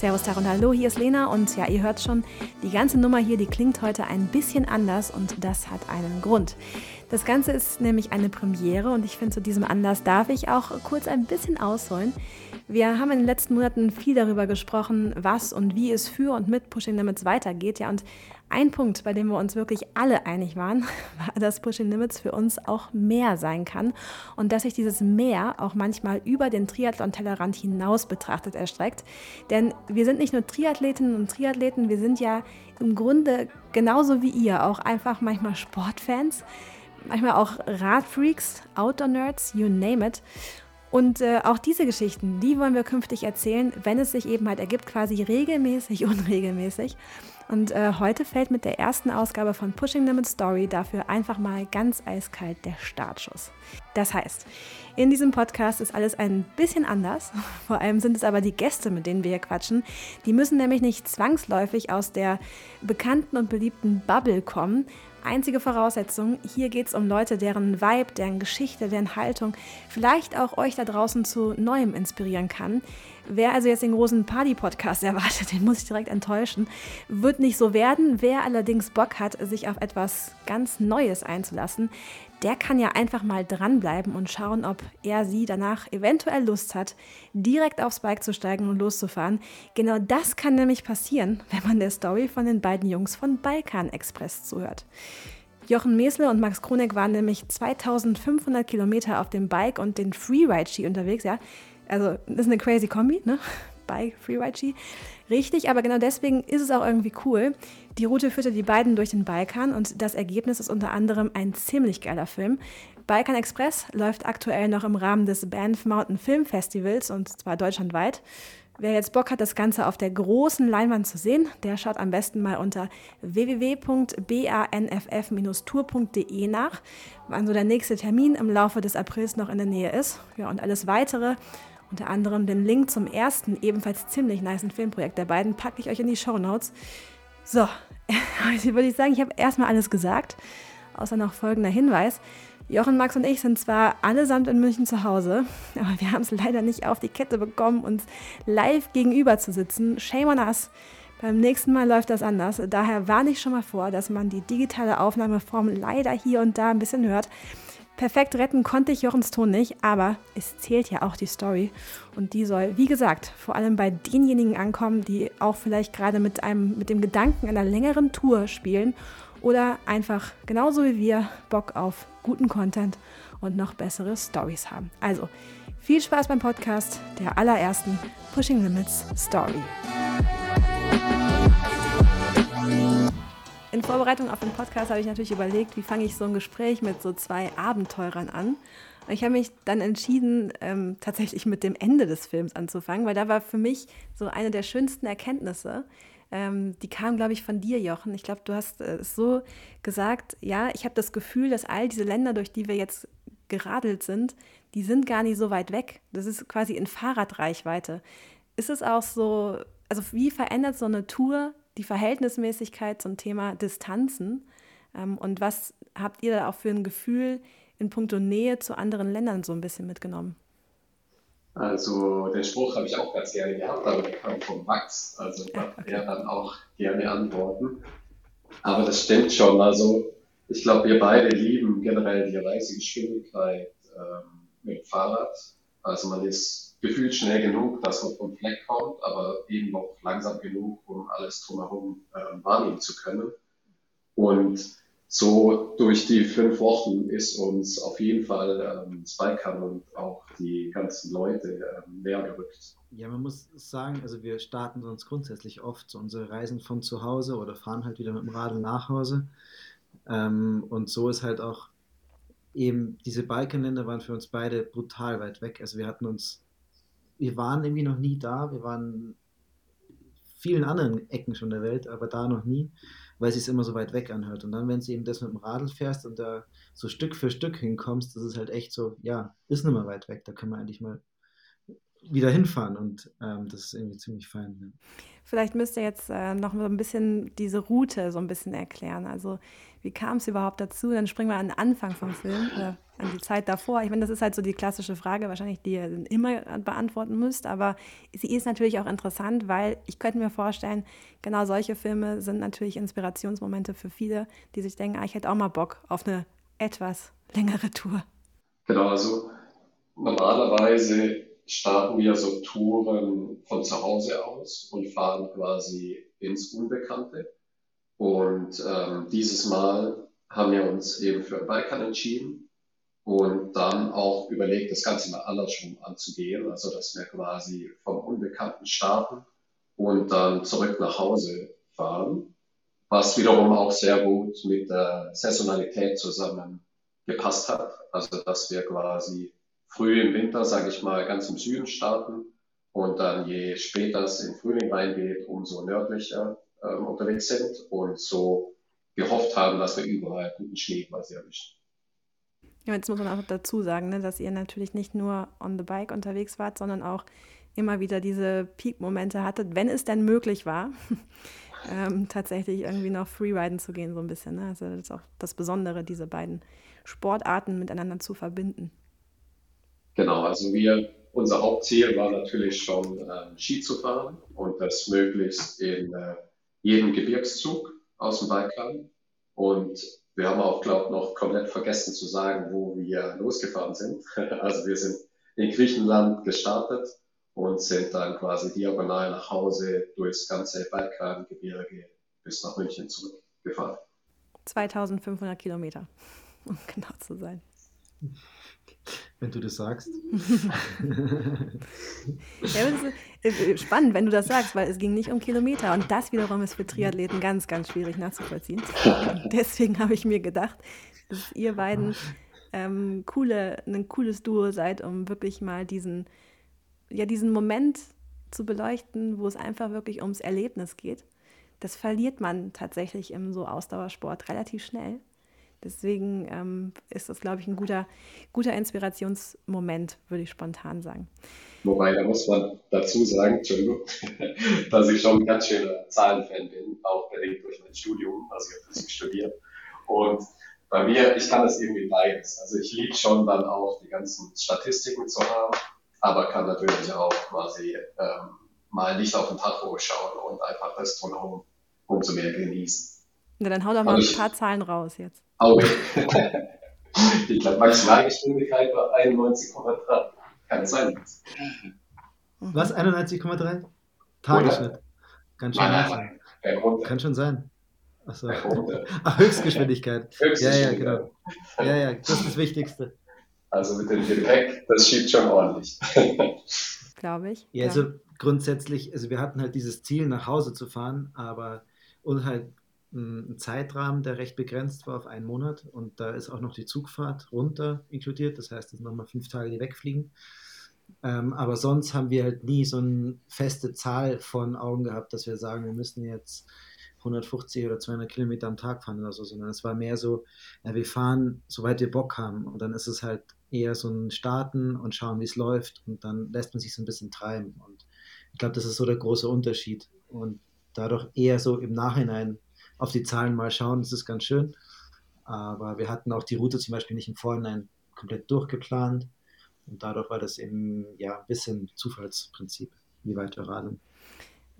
Servus Tag und Hallo, hier ist Lena und ja, ihr hört schon, die ganze Nummer hier, die klingt heute ein bisschen anders und das hat einen Grund. Das Ganze ist nämlich eine Premiere und ich finde, zu diesem Anlass darf ich auch kurz ein bisschen ausholen. Wir haben in den letzten Monaten viel darüber gesprochen, was und wie es für und mit Pushing Limits weitergeht. Ja, und ein Punkt, bei dem wir uns wirklich alle einig waren, war, dass Pushing Limits für uns auch mehr sein kann und dass sich dieses Mehr auch manchmal über den Triathlon-Tellerrand hinaus betrachtet erstreckt. Denn wir sind nicht nur Triathletinnen und Triathleten, wir sind ja im Grunde genauso wie ihr auch einfach manchmal Sportfans manchmal auch Radfreaks, Outdoor-Nerds, you name it. Und äh, auch diese Geschichten, die wollen wir künftig erzählen, wenn es sich eben halt ergibt, quasi regelmäßig, unregelmäßig. Und äh, heute fällt mit der ersten Ausgabe von Pushing Limit Story dafür einfach mal ganz eiskalt der Startschuss. Das heißt, in diesem Podcast ist alles ein bisschen anders. Vor allem sind es aber die Gäste, mit denen wir hier quatschen. Die müssen nämlich nicht zwangsläufig aus der bekannten und beliebten Bubble kommen, Einzige Voraussetzung, hier geht es um Leute, deren Vibe, deren Geschichte, deren Haltung vielleicht auch euch da draußen zu Neuem inspirieren kann. Wer also jetzt den großen Party-Podcast erwartet, den muss ich direkt enttäuschen. Wird nicht so werden. Wer allerdings Bock hat, sich auf etwas ganz Neues einzulassen, der kann ja einfach mal dranbleiben und schauen, ob er sie danach eventuell Lust hat, direkt aufs Bike zu steigen und loszufahren. Genau das kann nämlich passieren, wenn man der Story von den beiden Jungs von Balkan Express zuhört. Jochen Mesle und Max Kronek waren nämlich 2500 Kilometer auf dem Bike und den Freeride-Ski unterwegs. Ja, also das ist eine crazy Kombi, ne? Bike, Freeride-Ski. Richtig, aber genau deswegen ist es auch irgendwie cool. Die Route führte die beiden durch den Balkan und das Ergebnis ist unter anderem ein ziemlich geiler Film. Balkan Express läuft aktuell noch im Rahmen des Banff Mountain Film Festivals und zwar deutschlandweit. Wer jetzt Bock hat, das Ganze auf der großen Leinwand zu sehen, der schaut am besten mal unter www.banff-tour.de nach, wann so der nächste Termin im Laufe des Aprils noch in der Nähe ist. Ja, und alles weitere unter anderem den Link zum ersten, ebenfalls ziemlich niceen Filmprojekt der beiden, packe ich euch in die Show Notes. So, heute würde ich sagen, ich habe erstmal alles gesagt, außer noch folgender Hinweis. Jochen, Max und ich sind zwar allesamt in München zu Hause, aber wir haben es leider nicht auf die Kette bekommen, uns live gegenüber zu sitzen. Shame on us. Beim nächsten Mal läuft das anders. Daher warne ich schon mal vor, dass man die digitale Aufnahmeform leider hier und da ein bisschen hört. Perfekt retten konnte ich Jochens Ton nicht, aber es zählt ja auch die Story. Und die soll, wie gesagt, vor allem bei denjenigen ankommen, die auch vielleicht gerade mit, einem, mit dem Gedanken einer längeren Tour spielen oder einfach genauso wie wir Bock auf guten Content und noch bessere Stories haben. Also viel Spaß beim Podcast der allerersten Pushing Limits Story. In Vorbereitung auf den Podcast habe ich natürlich überlegt, wie fange ich so ein Gespräch mit so zwei Abenteurern an. Und ich habe mich dann entschieden, ähm, tatsächlich mit dem Ende des Films anzufangen, weil da war für mich so eine der schönsten Erkenntnisse. Ähm, die kam, glaube ich, von dir, Jochen. Ich glaube, du hast äh, es so gesagt, ja, ich habe das Gefühl, dass all diese Länder, durch die wir jetzt geradelt sind, die sind gar nicht so weit weg. Das ist quasi in Fahrradreichweite. Ist es auch so, also wie verändert so eine Tour die Verhältnismäßigkeit zum Thema Distanzen ähm, und was habt ihr da auch für ein Gefühl in puncto Nähe zu anderen Ländern so ein bisschen mitgenommen? Also den Spruch habe ich auch ganz gerne gehabt, aber der kam von Max, also ja, okay. er dann auch gerne antworten. Aber das stimmt schon, also ich glaube, wir beide lieben generell die Reisegeschwindigkeit ähm, mit dem Fahrrad. Also man ist gefühlt schnell genug, dass man vom Fleck kommt, aber eben noch langsam genug, um alles drumherum äh, wahrnehmen zu können. Und so durch die fünf Wochen ist uns auf jeden Fall ähm, Balkan und auch die ganzen Leute ähm, näher gerückt. Ja, man muss sagen, also wir starten uns grundsätzlich oft so unsere Reisen von zu Hause oder fahren halt wieder mit dem Radl nach Hause. Ähm, und so ist halt auch eben diese Balkanländer waren für uns beide brutal weit weg. Also wir hatten uns wir waren irgendwie noch nie da. Wir waren vielen anderen Ecken schon der Welt, aber da noch nie, weil es sich immer so weit weg anhört. Und dann, wenn du eben das mit dem Radl fährst und da so Stück für Stück hinkommst, das ist halt echt so, ja, ist nicht mehr weit weg. Da können wir eigentlich mal wieder hinfahren und ähm, das ist irgendwie ziemlich fein. Ja. Vielleicht müsst ihr jetzt äh, noch so ein bisschen diese Route so ein bisschen erklären. Also wie kam es überhaupt dazu? Dann springen wir an den Anfang vom Film. An die Zeit davor? Ich meine, das ist halt so die klassische Frage, wahrscheinlich, die ihr immer beantworten müsst, aber sie ist natürlich auch interessant, weil ich könnte mir vorstellen, genau solche Filme sind natürlich Inspirationsmomente für viele, die sich denken, ah, ich hätte auch mal Bock auf eine etwas längere Tour. Genau, also normalerweise starten wir so Touren von zu Hause aus und fahren quasi ins Unbekannte. Und ähm, dieses Mal haben wir uns eben für den Balkan entschieden und dann auch überlegt, das Ganze mal andersrum anzugehen, also dass wir quasi vom Unbekannten starten und dann zurück nach Hause fahren, was wiederum auch sehr gut mit der Saisonalität zusammen gepasst hat, also dass wir quasi früh im Winter, sage ich mal, ganz im Süden starten und dann je später es in Frühling reingeht, umso nördlicher äh, unterwegs sind und so gehofft haben, dass wir überall guten Schnee quasi erwischen. Ja, jetzt muss man auch dazu sagen, ne, dass ihr natürlich nicht nur on the bike unterwegs wart, sondern auch immer wieder diese Peak-Momente hattet, wenn es denn möglich war, ähm, tatsächlich irgendwie noch Freeriden zu gehen, so ein bisschen. Ne? Also das ist auch das Besondere, diese beiden Sportarten miteinander zu verbinden. Genau, also wir, unser Hauptziel war natürlich schon äh, Ski zu fahren und das möglichst in äh, jedem Gebirgszug aus dem Balkan. Und wir haben auch, glaube ich, noch komplett vergessen zu sagen, wo wir losgefahren sind. Also wir sind in Griechenland gestartet und sind dann quasi diagonal nach Hause durchs ganze Balkangebirge bis nach München zurückgefahren. 2500 Kilometer, um genau zu sein. Wenn du das sagst. ja, das ist spannend, wenn du das sagst, weil es ging nicht um Kilometer. Und das wiederum ist für Triathleten ganz, ganz schwierig nachzuvollziehen. deswegen habe ich mir gedacht, dass ihr beiden ähm, coole, ein cooles Duo seid, um wirklich mal diesen, ja, diesen Moment zu beleuchten, wo es einfach wirklich ums Erlebnis geht. Das verliert man tatsächlich im so Ausdauersport relativ schnell. Deswegen ähm, ist das, glaube ich, ein guter, guter Inspirationsmoment, würde ich spontan sagen. Wobei, da muss man dazu sagen, Entschuldigung, dass ich schon ein ganz schöner Zahlenfan bin, auch bedingt durch mein Studium, also ich habe Physik studiert. Und bei mir, ich kann das irgendwie beides. Also ich liebe schon dann auch die ganzen Statistiken zu haben, aber kann natürlich auch quasi ähm, mal nicht auf den Tacho schauen und einfach das drumherum umso mehr genießen. Na, dann hau doch mal ein paar Zahlen raus jetzt. Auge. ich glaube, Maximalgeschwindigkeit war 91,3. Kann es sein. Was? 91,3? Tagesschnitt. Kann schon nein, nein. Kann schon sein. Achso. Ach, Höchstgeschwindigkeit. Höchstgeschwindigkeit. Ja, ja, genau. Ja, ja, das ist das Wichtigste. Also mit dem Gepäck, das schiebt schon ordentlich. Glaube ich. Ja, also grundsätzlich, also wir hatten halt dieses Ziel, nach Hause zu fahren, aber und halt ein Zeitrahmen, der recht begrenzt war auf einen Monat. Und da ist auch noch die Zugfahrt runter inkludiert, das heißt, es sind nochmal fünf Tage, die wegfliegen. Ähm, aber sonst haben wir halt nie so eine feste Zahl von Augen gehabt, dass wir sagen, wir müssen jetzt 150 oder 200 Kilometer am Tag fahren oder so, sondern es war mehr so, ja, wir fahren, soweit wir Bock haben. Und dann ist es halt eher so ein Starten und schauen, wie es läuft. Und dann lässt man sich so ein bisschen treiben. Und ich glaube, das ist so der große Unterschied. Und dadurch eher so im Nachhinein auf die Zahlen mal schauen, das ist ganz schön. Aber wir hatten auch die Route zum Beispiel nicht im Vorhinein komplett durchgeplant. Und dadurch war das eben ja ein bisschen Zufallsprinzip, wie weit wir radeln.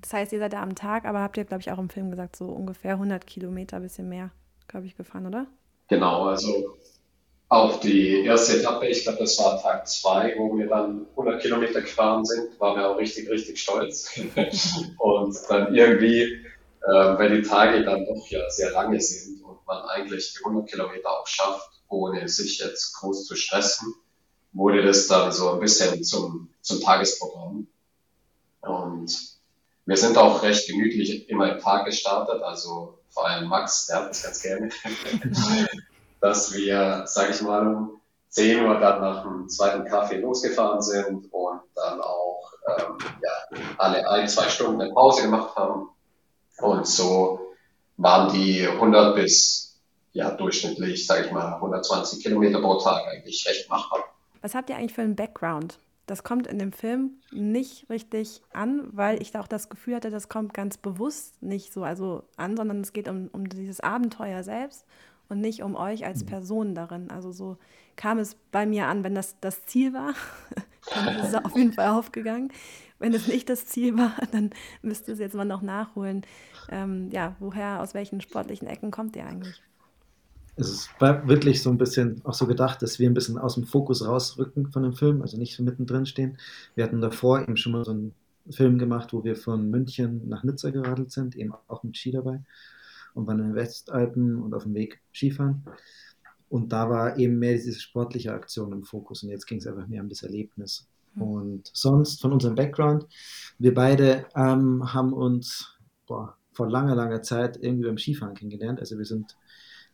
Das heißt, ihr seid da am Tag, aber habt ihr, glaube ich, auch im Film gesagt, so ungefähr 100 Kilometer, ein bisschen mehr, glaube ich, gefahren, oder? Genau, also auf die erste Etappe, ich glaube, das war Tag zwei, wo wir dann 100 Kilometer gefahren sind, waren wir auch richtig, richtig stolz. und dann irgendwie äh, weil die Tage dann doch ja sehr lange sind und man eigentlich die 100 Kilometer auch schafft, ohne sich jetzt groß zu stressen, wurde das dann so ein bisschen zum, zum Tagesprogramm. Und wir sind auch recht gemütlich immer im Tag gestartet, also vor allem Max, der hat das ganz gerne, dass wir, sage ich mal, um 10 Uhr dann nach dem zweiten Kaffee losgefahren sind und dann auch ähm, ja, alle ein, zwei Stunden eine Pause gemacht haben und so waren die 100 bis ja, durchschnittlich, sage ich mal, 120 Kilometer pro Tag eigentlich recht machbar. Was habt ihr eigentlich für einen Background? Das kommt in dem Film nicht richtig an, weil ich da auch das Gefühl hatte, das kommt ganz bewusst nicht so also an, sondern es geht um, um dieses Abenteuer selbst und nicht um euch als mhm. Person darin. Also so kam es bei mir an, wenn das das Ziel war, dann ist es auf jeden Fall aufgegangen. Wenn es nicht das Ziel war, dann müsst ihr es jetzt mal noch nachholen. Ähm, ja, woher, aus welchen sportlichen Ecken kommt ihr eigentlich? Es war wirklich so ein bisschen auch so gedacht, dass wir ein bisschen aus dem Fokus rausrücken von dem Film, also nicht so mittendrin stehen. Wir hatten davor eben schon mal so einen Film gemacht, wo wir von München nach Nizza geradelt sind, eben auch mit Ski dabei und waren in den Westalpen und auf dem Weg Skifahren. Und da war eben mehr diese sportliche Aktion im Fokus und jetzt ging es einfach mehr um das Erlebnis. Mhm. Und sonst von unserem Background, wir beide ähm, haben uns boah, vor langer, langer Zeit irgendwie beim Skifahren kennengelernt. Also wir sind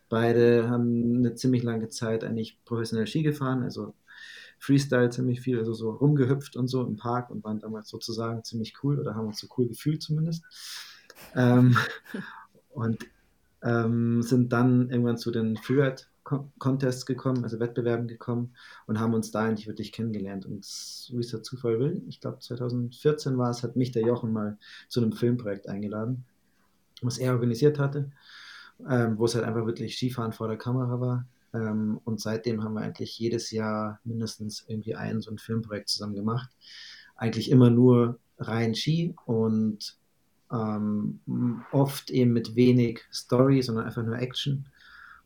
beide, haben eine ziemlich lange Zeit eigentlich professionell Ski gefahren, also Freestyle ziemlich viel, also so rumgehüpft und so im Park und waren damals sozusagen ziemlich cool oder haben uns so cool gefühlt zumindest. Ähm, und ähm, sind dann irgendwann zu den Freeride Contests gekommen, also Wettbewerben gekommen und haben uns da eigentlich wirklich kennengelernt. Und wie es der Zufall will, ich glaube 2014 war es, hat mich der Jochen mal zu einem Filmprojekt eingeladen, was er organisiert hatte, ähm, wo es halt einfach wirklich Skifahren vor der Kamera war. Ähm, und seitdem haben wir eigentlich jedes Jahr mindestens irgendwie ein so ein Filmprojekt zusammen gemacht. Eigentlich immer nur rein Ski und ähm, oft eben mit wenig Story, sondern einfach nur Action.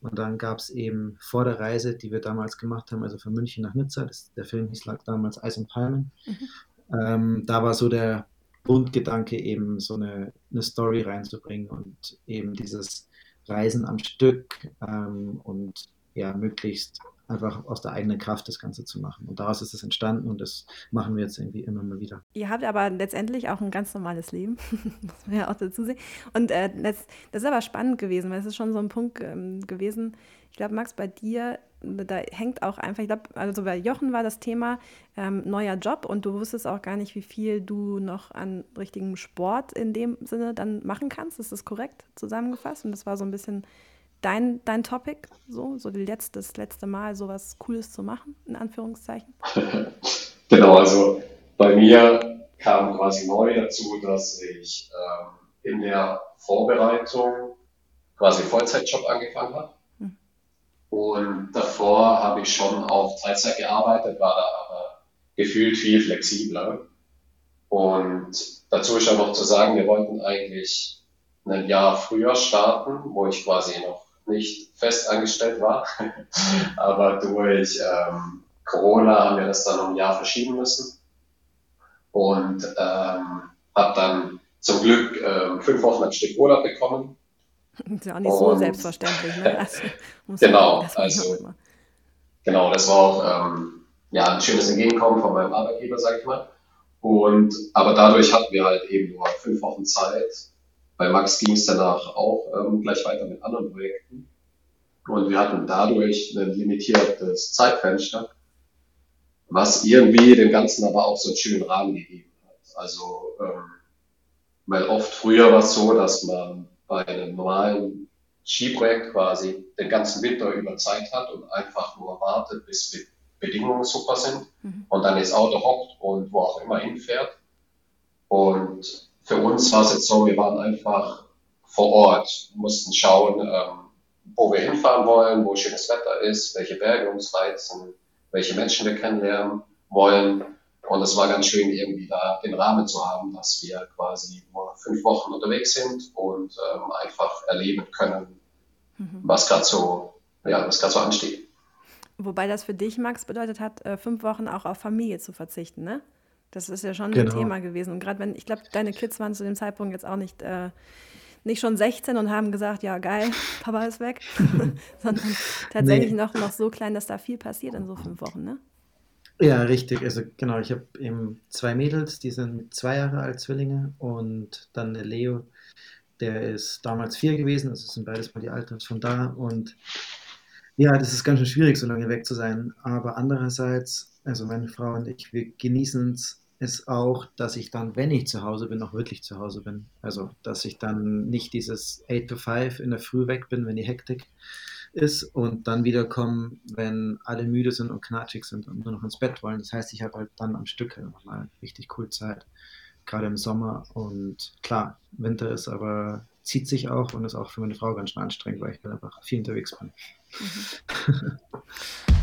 Und dann gab es eben vor der Reise, die wir damals gemacht haben, also von München nach Nizza, das, der Film hieß lag damals Eis und Palmen. Mhm. Ähm, da war so der Grundgedanke eben so eine, eine Story reinzubringen und eben dieses Reisen am Stück ähm, und ja, möglichst einfach aus der eigenen Kraft das Ganze zu machen. Und daraus ist es entstanden und das machen wir jetzt irgendwie immer mal wieder. Ihr habt aber letztendlich auch ein ganz normales Leben, muss man ja auch dazu sehen. Und äh, das, das, ist aber spannend gewesen, weil es ist schon so ein Punkt ähm, gewesen. Ich glaube, Max, bei dir, da hängt auch einfach, ich glaube, also bei Jochen war das Thema ähm, neuer Job und du wusstest auch gar nicht, wie viel du noch an richtigem Sport in dem Sinne dann machen kannst. Ist das korrekt zusammengefasst? Und das war so ein bisschen dein, dein Topic, so, so letzte, das letzte Mal sowas Cooles zu machen, in Anführungszeichen? genau, also bei mir kam quasi neu dazu, dass ich ähm, in der Vorbereitung quasi Vollzeitjob angefangen habe. Hm. Und davor habe ich schon auf Teilzeit gearbeitet, war da aber gefühlt viel flexibler. Und dazu ist auch noch zu sagen, wir wollten eigentlich ein Jahr früher starten, wo ich quasi noch nicht fest angestellt war. Aber durch ähm, Corona haben wir das dann um ein Jahr verschieben müssen. Und ähm, habe dann zum Glück ähm, fünf Wochen ein Stück Urlaub bekommen. ist ja auch nicht und, so selbstverständlich. Ne? Also, genau, also, genau, das war auch ähm, ja, ein schönes Entgegenkommen von meinem Arbeitgeber, sag ich mal. Und, aber dadurch hatten wir halt eben nur fünf Wochen Zeit, bei Max ging es danach auch ähm, gleich weiter mit anderen Projekten. Und wir hatten dadurch ein limitiertes Zeitfenster, was irgendwie dem Ganzen aber auch so einen schönen Rahmen gegeben hat. Also, ähm, weil oft früher war es so, dass man bei einem normalen Skiprojekt quasi den ganzen Winter über Zeit hat und einfach nur wartet, bis die Bedingungen super sind mhm. und dann ins Auto hockt und wo auch immer hinfährt. Und für uns war es jetzt so, wir waren einfach vor Ort, mussten schauen, ähm, wo wir hinfahren wollen, wo schönes Wetter ist, welche Berge uns reizen, welche Menschen wir kennenlernen wollen. Und es war ganz schön, irgendwie da den Rahmen zu haben, dass wir quasi nur fünf Wochen unterwegs sind und ähm, einfach erleben können, mhm. was gerade so, ja, was gerade so ansteht. Wobei das für dich, Max, bedeutet hat, äh, fünf Wochen auch auf Familie zu verzichten, ne? Das ist ja schon genau. ein Thema gewesen. Und gerade wenn, ich glaube, deine Kids waren zu dem Zeitpunkt jetzt auch nicht, äh, nicht schon 16 und haben gesagt, ja geil, Papa ist weg, sondern tatsächlich nee. noch, noch so klein, dass da viel passiert in so fünf Wochen, ne? Ja, richtig. Also genau, ich habe eben zwei Mädels, die sind zwei Jahre alt, Zwillinge, und dann der Leo, der ist damals vier gewesen, also sind beides mal die Alters von da. Und ja, das ist ganz schön schwierig, so lange weg zu sein. Aber andererseits, also meine Frau und ich, wir genießen es auch, dass ich dann, wenn ich zu Hause bin, auch wirklich zu Hause bin. Also, dass ich dann nicht dieses 8 to 5 in der Früh weg bin, wenn die Hektik ist und dann wiederkomme, wenn alle müde sind und knatschig sind und nur noch ins Bett wollen. Das heißt, ich habe halt dann am Stück halt nochmal richtig cool Zeit, gerade im Sommer. Und klar, Winter ist aber zieht sich auch und ist auch für meine Frau ganz schön anstrengend, weil ich halt einfach viel unterwegs bin. Mhm.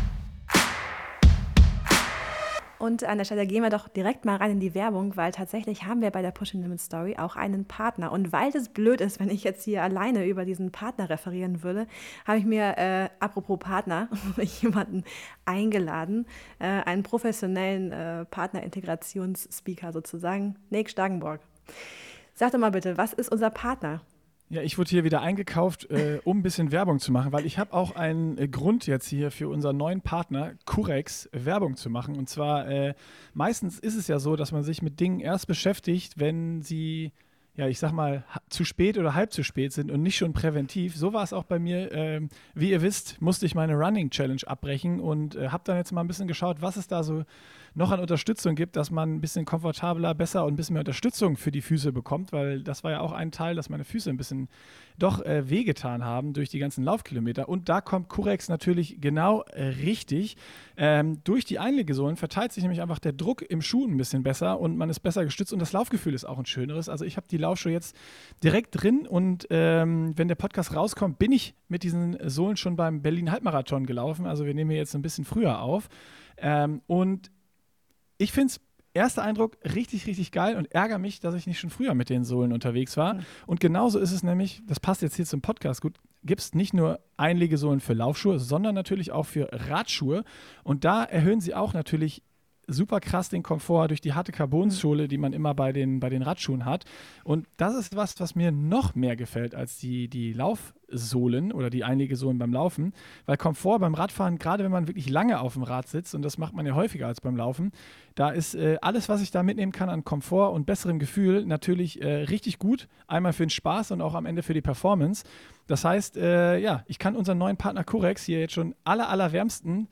Und an der Stelle gehen wir doch direkt mal rein in die Werbung, weil tatsächlich haben wir bei der Pushing Limit Story auch einen Partner. Und weil es blöd ist, wenn ich jetzt hier alleine über diesen Partner referieren würde, habe ich mir, äh, apropos Partner, jemanden eingeladen, äh, einen professionellen äh, Partner-Integrationsspeaker sozusagen, Nick Stagenborg. Sag doch mal bitte, was ist unser Partner? Ja, ich wurde hier wieder eingekauft, äh, um ein bisschen Werbung zu machen, weil ich habe auch einen äh, Grund jetzt hier für unseren neuen Partner Curex Werbung zu machen. Und zwar äh, meistens ist es ja so, dass man sich mit Dingen erst beschäftigt, wenn sie ja, ich sag mal, zu spät oder halb zu spät sind und nicht schon präventiv. So war es auch bei mir. Ähm, wie ihr wisst, musste ich meine Running Challenge abbrechen und äh, habe dann jetzt mal ein bisschen geschaut, was es da so noch an Unterstützung gibt, dass man ein bisschen komfortabler, besser und ein bisschen mehr Unterstützung für die Füße bekommt, weil das war ja auch ein Teil, dass meine Füße ein bisschen doch äh, wehgetan haben durch die ganzen Laufkilometer. Und da kommt Curex natürlich genau äh, richtig. Ähm, durch die Einlegesohlen verteilt sich nämlich einfach der Druck im Schuh ein bisschen besser und man ist besser gestützt und das Laufgefühl ist auch ein schöneres. Also ich habe die Laufschuhe jetzt direkt drin und ähm, wenn der Podcast rauskommt, bin ich mit diesen Sohlen schon beim Berlin Halbmarathon gelaufen. Also wir nehmen hier jetzt ein bisschen früher auf. Ähm, und ich finde es erster Eindruck richtig, richtig geil und ärgere mich, dass ich nicht schon früher mit den Sohlen unterwegs war. Mhm. Und genauso ist es nämlich, das passt jetzt hier zum Podcast gut, gibt es nicht nur Einlegesohlen für Laufschuhe, sondern natürlich auch für Radschuhe. Und da erhöhen sie auch natürlich super krass den Komfort durch die harte Carbonsohle, die man immer bei den, bei den Radschuhen hat. Und das ist was, was mir noch mehr gefällt als die, die Laufsohlen oder die Einlegesohlen beim Laufen. Weil Komfort beim Radfahren, gerade wenn man wirklich lange auf dem Rad sitzt, und das macht man ja häufiger als beim Laufen, da ist äh, alles, was ich da mitnehmen kann an Komfort und besserem Gefühl, natürlich äh, richtig gut. Einmal für den Spaß und auch am Ende für die Performance. Das heißt, äh, ja, ich kann unseren neuen Partner Curex hier jetzt schon aller, allerwärmsten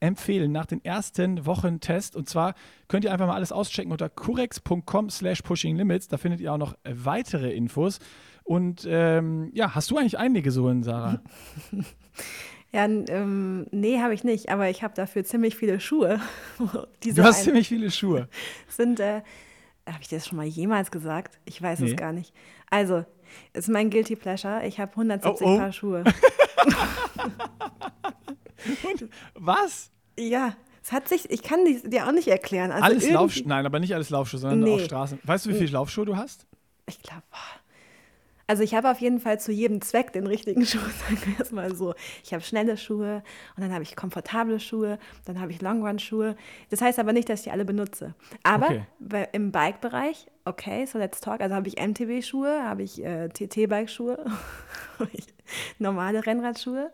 empfehlen nach den ersten Wochen Test. Und zwar könnt ihr einfach mal alles auschecken unter curex.com slash pushinglimits. Da findet ihr auch noch weitere Infos. Und ähm, ja, hast du eigentlich einige so in Sarah? Ja, ähm, nee, habe ich nicht, aber ich habe dafür ziemlich viele Schuhe. du hast ziemlich viele Schuhe. Sind, äh, habe ich das schon mal jemals gesagt? Ich weiß nee. es gar nicht. Also, ist mein Guilty Pleasure. Ich habe 170 oh, oh. Paar Schuhe. Und was? Ja, es hat sich, ich kann dir auch nicht erklären. Also alles Laufschuhe, nein, aber nicht alles Laufschuhe, sondern nee. auch Straßen. Weißt du, wie viele Laufschuhe du hast? Ich glaube, also ich habe auf jeden Fall zu jedem Zweck den richtigen Schuh, sagen wir es mal so. Ich habe schnelle Schuhe und dann habe ich komfortable Schuhe, dann habe ich Longrun-Schuhe. Das heißt aber nicht, dass ich die alle benutze. Aber okay. im Bike-Bereich, okay, so let's talk, also habe ich MTB-Schuhe, habe ich äh, TT-Bike-Schuhe, normale Rennradschuhe.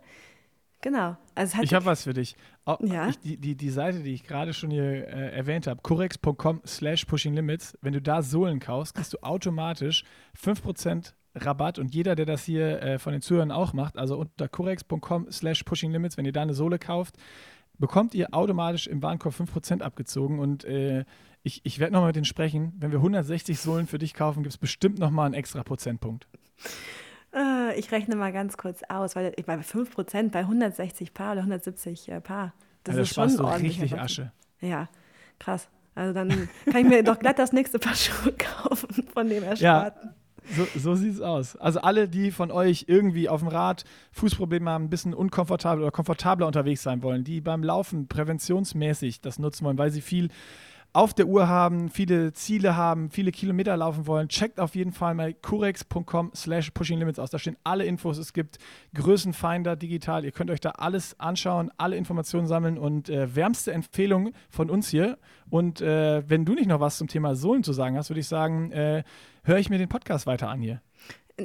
Genau. Also ich habe was für dich. Oh, ja? Ich, die, die, die Seite, die ich gerade schon hier äh, erwähnt habe, corex.com slash pushing limits, wenn du da Sohlen kaufst, kriegst du automatisch 5% Rabatt und jeder, der das hier äh, von den Zuhörern auch macht, also unter corex.com slash pushing limits, wenn ihr da eine Sohle kauft, bekommt ihr automatisch im Warenkorb 5% abgezogen und äh, ich, ich werde nochmal mit denen sprechen. Wenn wir 160 Sohlen für dich kaufen, gibt es bestimmt nochmal einen extra Prozentpunkt. Äh, ich rechne mal ganz kurz aus, weil bei 5% bei 160 Paar oder 170 äh, Paar, das ja, ist schon du richtig Asche. Ja, krass. Also dann kann ich mir doch glatt das nächste Paar Schuhe kaufen von dem Ersparten. Ja. So, so sieht es aus. Also alle, die von euch irgendwie auf dem Rad Fußprobleme haben, ein bisschen unkomfortabel oder komfortabler unterwegs sein wollen, die beim Laufen präventionsmäßig das nutzen wollen, weil sie viel auf der Uhr haben, viele Ziele haben, viele Kilometer laufen wollen, checkt auf jeden Fall mal curex.com slash pushinglimits aus. Da stehen alle Infos. Es gibt Größenfinder digital. Ihr könnt euch da alles anschauen, alle Informationen sammeln und äh, wärmste Empfehlung von uns hier. Und äh, wenn du nicht noch was zum Thema Sohlen zu sagen hast, würde ich sagen, äh, höre ich mir den Podcast weiter an hier.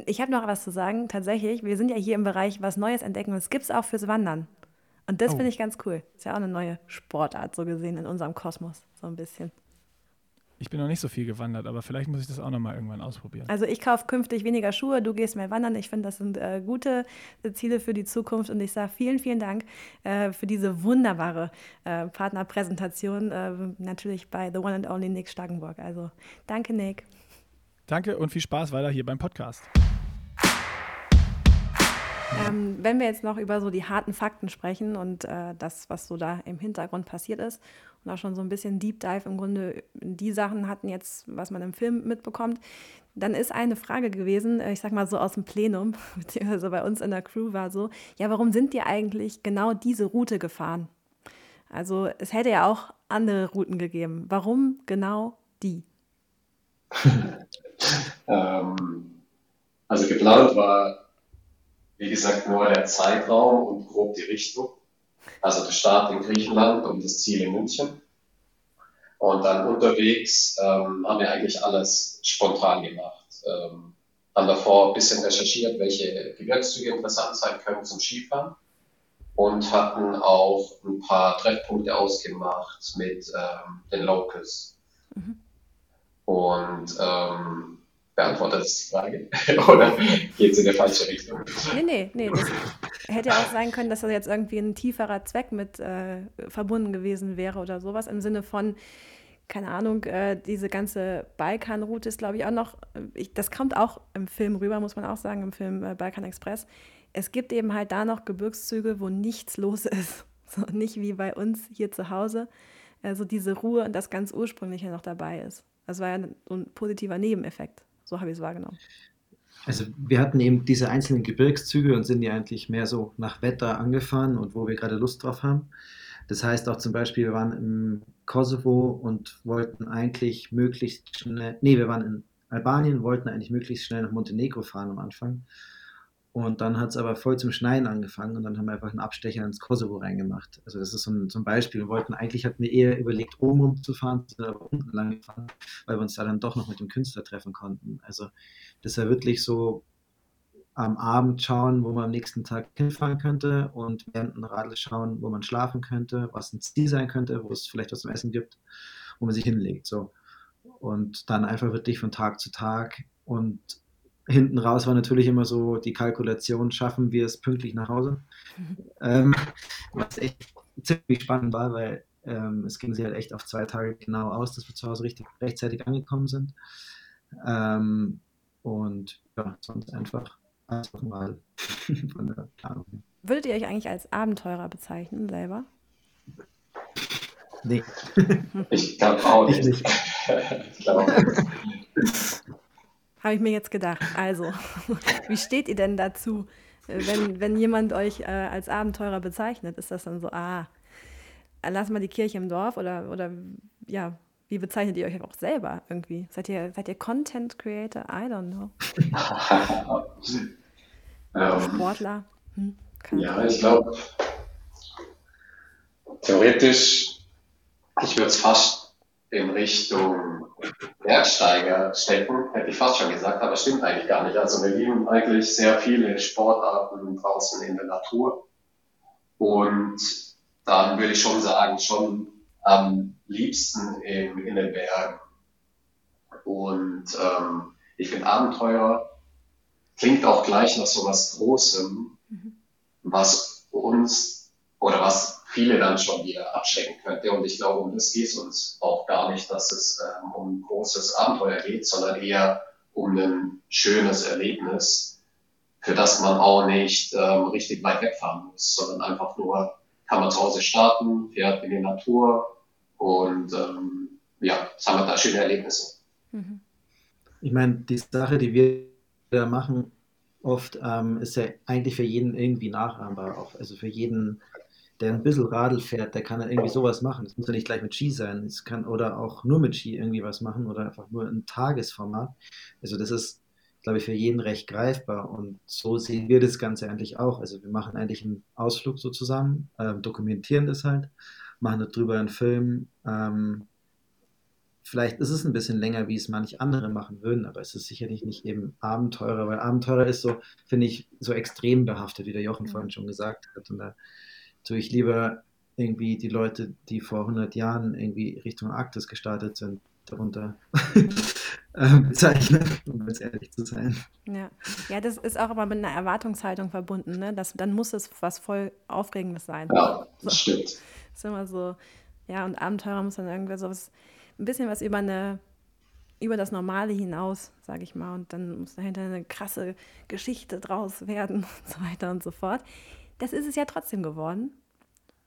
Ich habe noch was zu sagen. Tatsächlich, wir sind ja hier im Bereich was Neues entdecken. Das gibt es auch fürs Wandern. Und das oh. finde ich ganz cool. Ist ja auch eine neue Sportart, so gesehen, in unserem Kosmos, so ein bisschen. Ich bin noch nicht so viel gewandert, aber vielleicht muss ich das auch noch mal irgendwann ausprobieren. Also ich kaufe künftig weniger Schuhe, du gehst mehr wandern. Ich finde, das sind äh, gute Ziele für die Zukunft und ich sage vielen, vielen Dank äh, für diese wunderbare äh, Partnerpräsentation, äh, natürlich bei The One and Only Nick Stagenburg. Also danke, Nick. Danke und viel Spaß weiter hier beim Podcast. Ähm, wenn wir jetzt noch über so die harten Fakten sprechen und äh, das, was so da im Hintergrund passiert ist auch schon so ein bisschen Deep Dive im Grunde die Sachen hatten jetzt, was man im Film mitbekommt. dann ist eine Frage gewesen, äh, ich sag mal so aus dem Plenum, beziehungsweise bei uns in der Crew war so, ja, warum sind die eigentlich genau diese Route gefahren? Also es hätte ja auch andere Routen gegeben. Warum genau die? ähm, also geplant war, wie gesagt, nur der Zeitraum und grob die Richtung. Also der Start in Griechenland und das Ziel in München. Und dann unterwegs ähm, haben wir eigentlich alles spontan gemacht. Ähm, haben davor ein bisschen recherchiert, welche Gebirgszüge interessant sein können zum Skifahren und hatten auch ein paar Treffpunkte ausgemacht mit ähm, den Locals. Mhm. Und ähm, beantwortet das die Frage? Oder geht es in der falsche Richtung? Nee, nee, nee. Das hätte ja auch sein können, dass da jetzt irgendwie ein tieferer Zweck mit äh, verbunden gewesen wäre oder sowas im Sinne von, keine Ahnung, äh, diese ganze Balkanroute ist, glaube ich, auch noch, äh, ich, das kommt auch im Film rüber, muss man auch sagen, im Film äh, Balkan Express es gibt eben halt da noch Gebirgszüge, wo nichts los ist. So, nicht wie bei uns hier zu Hause. Also diese Ruhe und das ganz ursprüngliche noch dabei ist. Das war ja ein positiver Nebeneffekt. So habe ich es wahrgenommen. Also wir hatten eben diese einzelnen Gebirgszüge und sind ja eigentlich mehr so nach Wetter angefahren und wo wir gerade Lust drauf haben. Das heißt auch zum Beispiel, wir waren im Kosovo und wollten eigentlich möglichst schnell, nee, wir waren in Albanien, wollten eigentlich möglichst schnell nach Montenegro fahren am Anfang. Und dann hat es aber voll zum Schneien angefangen und dann haben wir einfach einen Abstecher ins Kosovo reingemacht. Also das ist so ein, so Beispiel. Wir wollten, eigentlich hatten wir eher überlegt, oben rumzufahren, sind aber unten lang gefahren, weil wir uns da dann doch noch mit dem Künstler treffen konnten. Also das war wirklich so am Abend schauen, wo man am nächsten Tag hinfahren könnte und während dem Radl schauen, wo man schlafen könnte, was ein Ziel sein könnte, wo es vielleicht was zum Essen gibt, wo man sich hinlegt. So. Und dann einfach wirklich von Tag zu Tag und hinten raus war natürlich immer so die Kalkulation, schaffen wir es pünktlich nach Hause. Mhm. Ähm, was echt ziemlich spannend war, weil ähm, es ging sich halt echt auf zwei Tage genau aus, dass wir zu Hause richtig rechtzeitig angekommen sind. Ähm, und ja, sonst einfach, einfach mal von der Planung. Würdet ihr euch eigentlich als Abenteurer bezeichnen selber? Nee. Ich glaube auch nicht. Ich, nicht. ich glaube Habe ich mir jetzt gedacht. Also, wie steht ihr denn dazu, äh, wenn, wenn jemand euch äh, als Abenteurer bezeichnet? Ist das dann so, ah, lass mal die Kirche im Dorf oder, oder ja, wie bezeichnet ihr euch auch selber irgendwie? Seid ihr, seid ihr Content Creator? I don't know. ähm, Sportler? Hm, ja, ich glaube, theoretisch, ich würde es fast in Richtung Bergsteiger stecken, hätte ich fast schon gesagt, aber stimmt eigentlich gar nicht. Also wir lieben eigentlich sehr viele Sportarten draußen in der Natur. Und dann würde ich schon sagen, schon am liebsten in, in den Bergen. Und ähm, ich finde Abenteuer klingt auch gleich nach so was Großem, mhm. was uns oder was viele dann schon wieder abschrecken könnte. Und ich glaube, um das geht es uns auch gar nicht, dass es ähm, um ein großes Abenteuer geht, sondern eher um ein schönes Erlebnis, für das man auch nicht ähm, richtig weit wegfahren muss, sondern einfach nur kann man zu Hause starten, fährt in die Natur und ähm, ja, sammelt da schöne Erlebnisse. Mhm. Ich meine, die Sache, die wir da machen, oft ähm, ist ja eigentlich für jeden irgendwie nachahmbar, auch also für jeden der ein bisschen Radl fährt, der kann dann irgendwie sowas machen. Es muss ja nicht gleich mit Ski sein. Es kann oder auch nur mit Ski irgendwie was machen oder einfach nur ein Tagesformat. Also das ist, glaube ich, für jeden recht greifbar. Und so sehen wir das Ganze eigentlich auch. Also wir machen eigentlich einen Ausflug so zusammen, äh, dokumentieren das halt, machen darüber einen Film. Ähm, vielleicht ist es ein bisschen länger, wie es manche andere machen würden, aber es ist sicherlich nicht eben Abenteurer, weil Abenteurer ist so, finde ich, so extrem behaftet, wie der Jochen ja. vorhin schon gesagt hat. Und da tue ich lieber irgendwie die Leute, die vor 100 Jahren irgendwie Richtung Arktis gestartet sind, darunter ähm, bezeichnen, um ganz ehrlich zu sein. Ja. ja, das ist auch immer mit einer Erwartungshaltung verbunden. Ne? Das, dann muss es was voll Aufregendes sein. Ja, das so. stimmt. Das ist immer so, ja, und Abenteurer muss dann irgendwie so was, ein bisschen was über eine über das Normale hinaus, sage ich mal. Und dann muss dahinter eine krasse Geschichte draus werden und so weiter und so fort. Das ist es ja trotzdem geworden.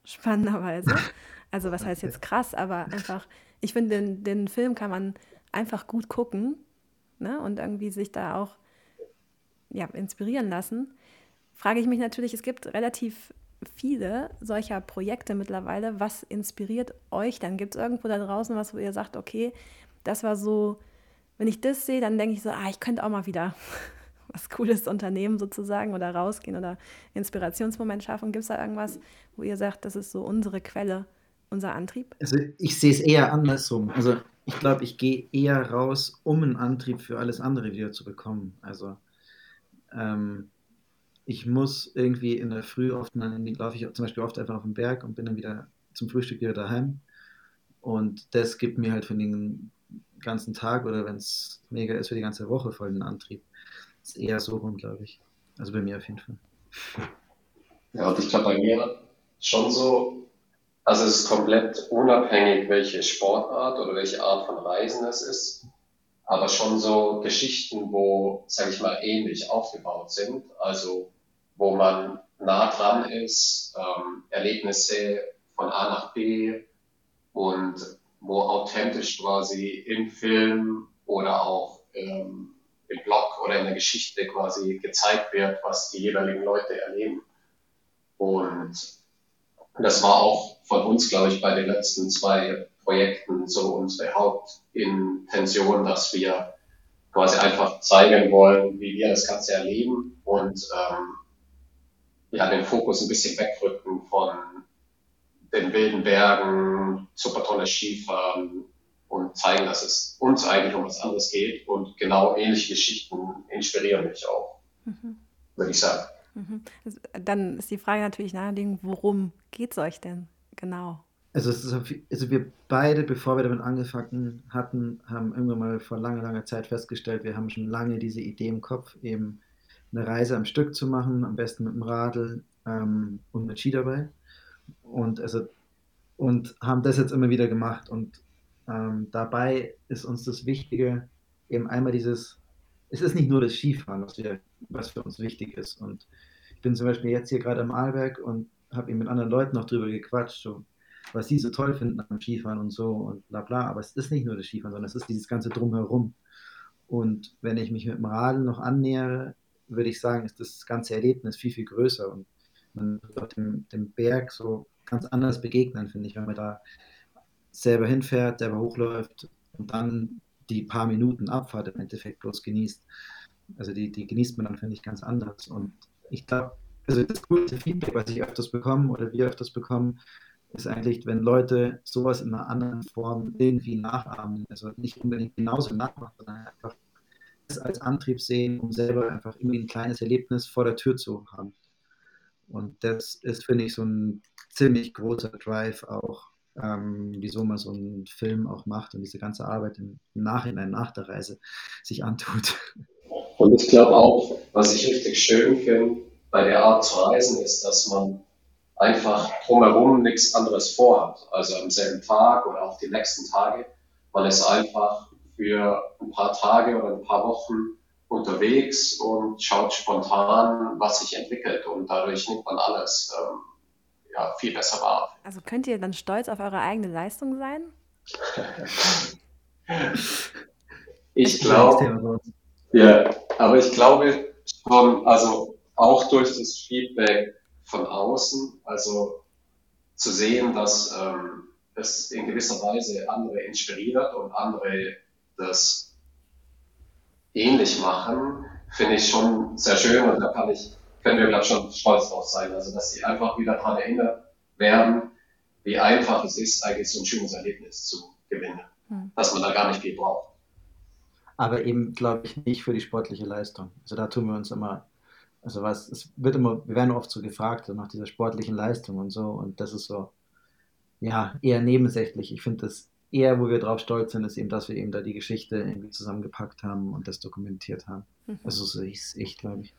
Spannenderweise. Also, was heißt jetzt krass, aber einfach, ich finde, den, den Film kann man einfach gut gucken. ne? und irgendwie sich da auch ja, inspirieren lassen, frage ich mich natürlich, es gibt relativ viele solcher Projekte mittlerweile. Was inspiriert euch dann? Gibt es irgendwo da draußen was, wo ihr sagt, okay, das war so, wenn ich das sehe, dann denke ich so, ah, ich könnte auch mal wieder was Cooles unternehmen sozusagen oder rausgehen oder Inspirationsmoment schaffen. Gibt es da irgendwas, wo ihr sagt, das ist so unsere Quelle, unser Antrieb? Also ich sehe es eher andersrum. Also ich glaube, ich gehe eher raus, um einen Antrieb für alles andere wieder zu bekommen. Also ähm, ich muss irgendwie in der Früh oft, dann laufe ich zum Beispiel oft einfach auf den Berg und bin dann wieder zum Frühstück wieder daheim. Und das gibt mir halt für den ganzen Tag oder wenn es mega ist, für die ganze Woche voll den Antrieb. Ist eher so rum, glaube ich. Also bei mir auf jeden Fall. Ja, und ich glaube bei mir schon so, also es ist komplett unabhängig, welche Sportart oder welche Art von Reisen es ist aber schon so Geschichten, wo, sage ich mal, ähnlich aufgebaut sind, also wo man nah dran ist, ähm, Erlebnisse von A nach B und wo authentisch quasi im Film oder auch ähm, im Blog oder in der Geschichte quasi gezeigt wird, was die jeweiligen Leute erleben. Und das war auch von uns, glaube ich, bei den letzten zwei Projekten so unsere Hauptintention, dass wir quasi einfach zeigen wollen, wie wir das Ganze erleben und ähm, ja, den Fokus ein bisschen wegrücken von den wilden Bergen, super tolle Skifahren und zeigen, dass es uns eigentlich um was anderes geht und genau ähnliche Geschichten inspirieren mich auch, mhm. würde ich sagen. Mhm. Dann ist die Frage natürlich naheliegend, worum geht es euch denn genau? Also, es ist, also wir beide, bevor wir damit angefangen hatten, haben irgendwann mal vor langer, langer Zeit festgestellt, wir haben schon lange diese Idee im Kopf, eben eine Reise am Stück zu machen, am besten mit dem Radl ähm, und mit Ski dabei. Und, also, und haben das jetzt immer wieder gemacht. Und ähm, dabei ist uns das Wichtige, eben einmal dieses, es ist nicht nur das Skifahren, was, wir, was für uns wichtig ist. Und ich bin zum Beispiel jetzt hier gerade am Arlberg und habe eben mit anderen Leuten noch drüber gequatscht. So, was sie so toll finden am Skifahren und so und bla bla. Aber es ist nicht nur das Skifahren, sondern es ist dieses ganze Drumherum. Und wenn ich mich mit dem Radeln noch annähere, würde ich sagen, ist das ganze Erlebnis viel, viel größer. Und man wird auch dem, dem Berg so ganz anders begegnen, finde ich, wenn man da selber hinfährt, selber hochläuft und dann die paar Minuten Abfahrt im Endeffekt bloß genießt. Also die, die genießt man dann, finde ich, ganz anders. Und ich glaube, also das coolste Feedback, was ich öfters bekomme oder wir öfters bekommen, ist eigentlich, wenn Leute sowas in einer anderen Form irgendwie nachahmen, also nicht unbedingt genauso nachmachen, sondern einfach das als Antrieb sehen, um selber einfach irgendwie ein kleines Erlebnis vor der Tür zu haben. Und das ist, finde ich, so ein ziemlich großer Drive auch, ähm, wieso man so einen Film auch macht und diese ganze Arbeit im Nachhinein, nach der Reise sich antut. Und ich glaube auch, was ich richtig schön finde bei der Art zu reisen, ist, dass man einfach drumherum nichts anderes vorhat. Also am selben Tag oder auch die nächsten Tage. Man ist einfach für ein paar Tage oder ein paar Wochen unterwegs und schaut spontan, was sich entwickelt. Und dadurch nimmt man alles ähm, ja, viel besser wahr. Also könnt ihr dann stolz auf eure eigene Leistung sein? ich glaube, ja, aber ich glaube schon, also auch durch das Feedback von außen, also zu sehen, dass ähm, es in gewisser Weise andere inspiriert und andere das ähnlich machen, finde ich schon sehr schön und da kann ich, können wir glaube schon stolz drauf sein, also dass sie einfach wieder daran erinnert werden, wie einfach es ist, eigentlich so ein schönes Erlebnis zu gewinnen, hm. dass man da gar nicht viel braucht. Aber eben, glaube ich, nicht für die sportliche Leistung. Also da tun wir uns immer also was, es wird immer, wir werden oft so gefragt nach dieser sportlichen Leistung und so und das ist so, ja, eher nebensächlich. Ich finde das eher, wo wir drauf stolz sind, ist eben, dass wir eben da die Geschichte irgendwie zusammengepackt haben und das dokumentiert haben. Mhm. Also so sehe ich es echt, glaube ich.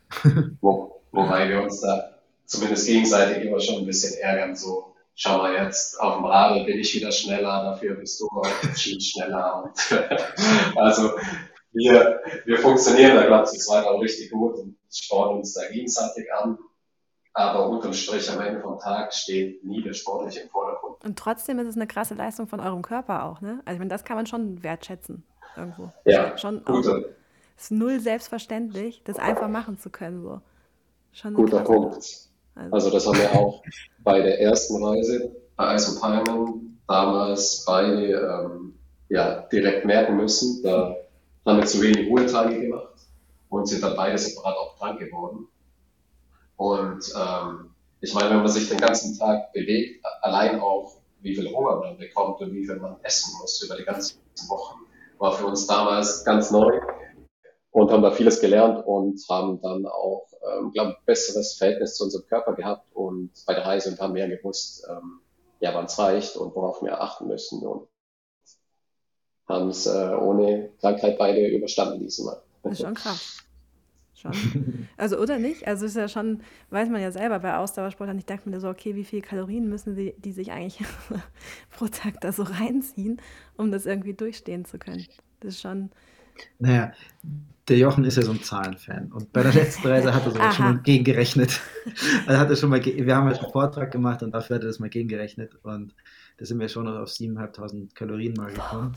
Wo, wobei wir uns da zumindest gegenseitig immer schon ein bisschen ärgern, so schau mal jetzt, auf dem Radl bin ich wieder schneller, dafür bist du auf dem Ski schneller. Und, also wir, wir funktionieren da, glaube ich, zu zweit auch richtig gut und spornen uns da gegenseitig an. Aber unterm Strich am Ende vom Tag steht nie der Sportliche im Vordergrund. Und trotzdem ist es eine krasse Leistung von eurem Körper auch, ne? Also ich meine, das kann man schon wertschätzen irgendwo. Ja, schon gute, Es ist null selbstverständlich, das einfach machen zu können. So. Guter Punkt. Also. also. das haben wir auch bei der ersten Reise bei Ice Palmen damals beide ähm, ja, direkt merken müssen. Da haben wir zu wenig Ruhetage gemacht und sind dann beide separat auch krank geworden. Und ähm, ich meine, wenn man sich den ganzen Tag bewegt, allein auch wie viel Hunger man bekommt und wie viel man essen muss über die ganzen Wochen, war für uns damals ganz neu und haben da vieles gelernt und haben dann auch, ähm, glaube ich, besseres Verhältnis zu unserem Körper gehabt und bei der Reise und haben mehr gewusst, ähm, ja, wann es reicht und worauf wir achten müssen und haben es äh, ohne Krankheit beide überstanden diesmal. Das ist schon krass. Schon. Also, oder nicht? Also, ist ja schon, weiß man ja selber bei Ausdauersportlern, ich denke mir so, okay, wie viele Kalorien müssen die, die sich eigentlich pro Tag da so reinziehen, um das irgendwie durchstehen zu können? Das ist schon. Naja, der Jochen ist ja so ein Zahlenfan und bei der letzten Reise hat er sogar schon mal gegengerechnet. Also hat er schon mal, wir haben halt einen Vortrag gemacht und dafür hat er das mal gegengerechnet und da sind wir schon noch auf 7.500 Kalorien mal gekommen.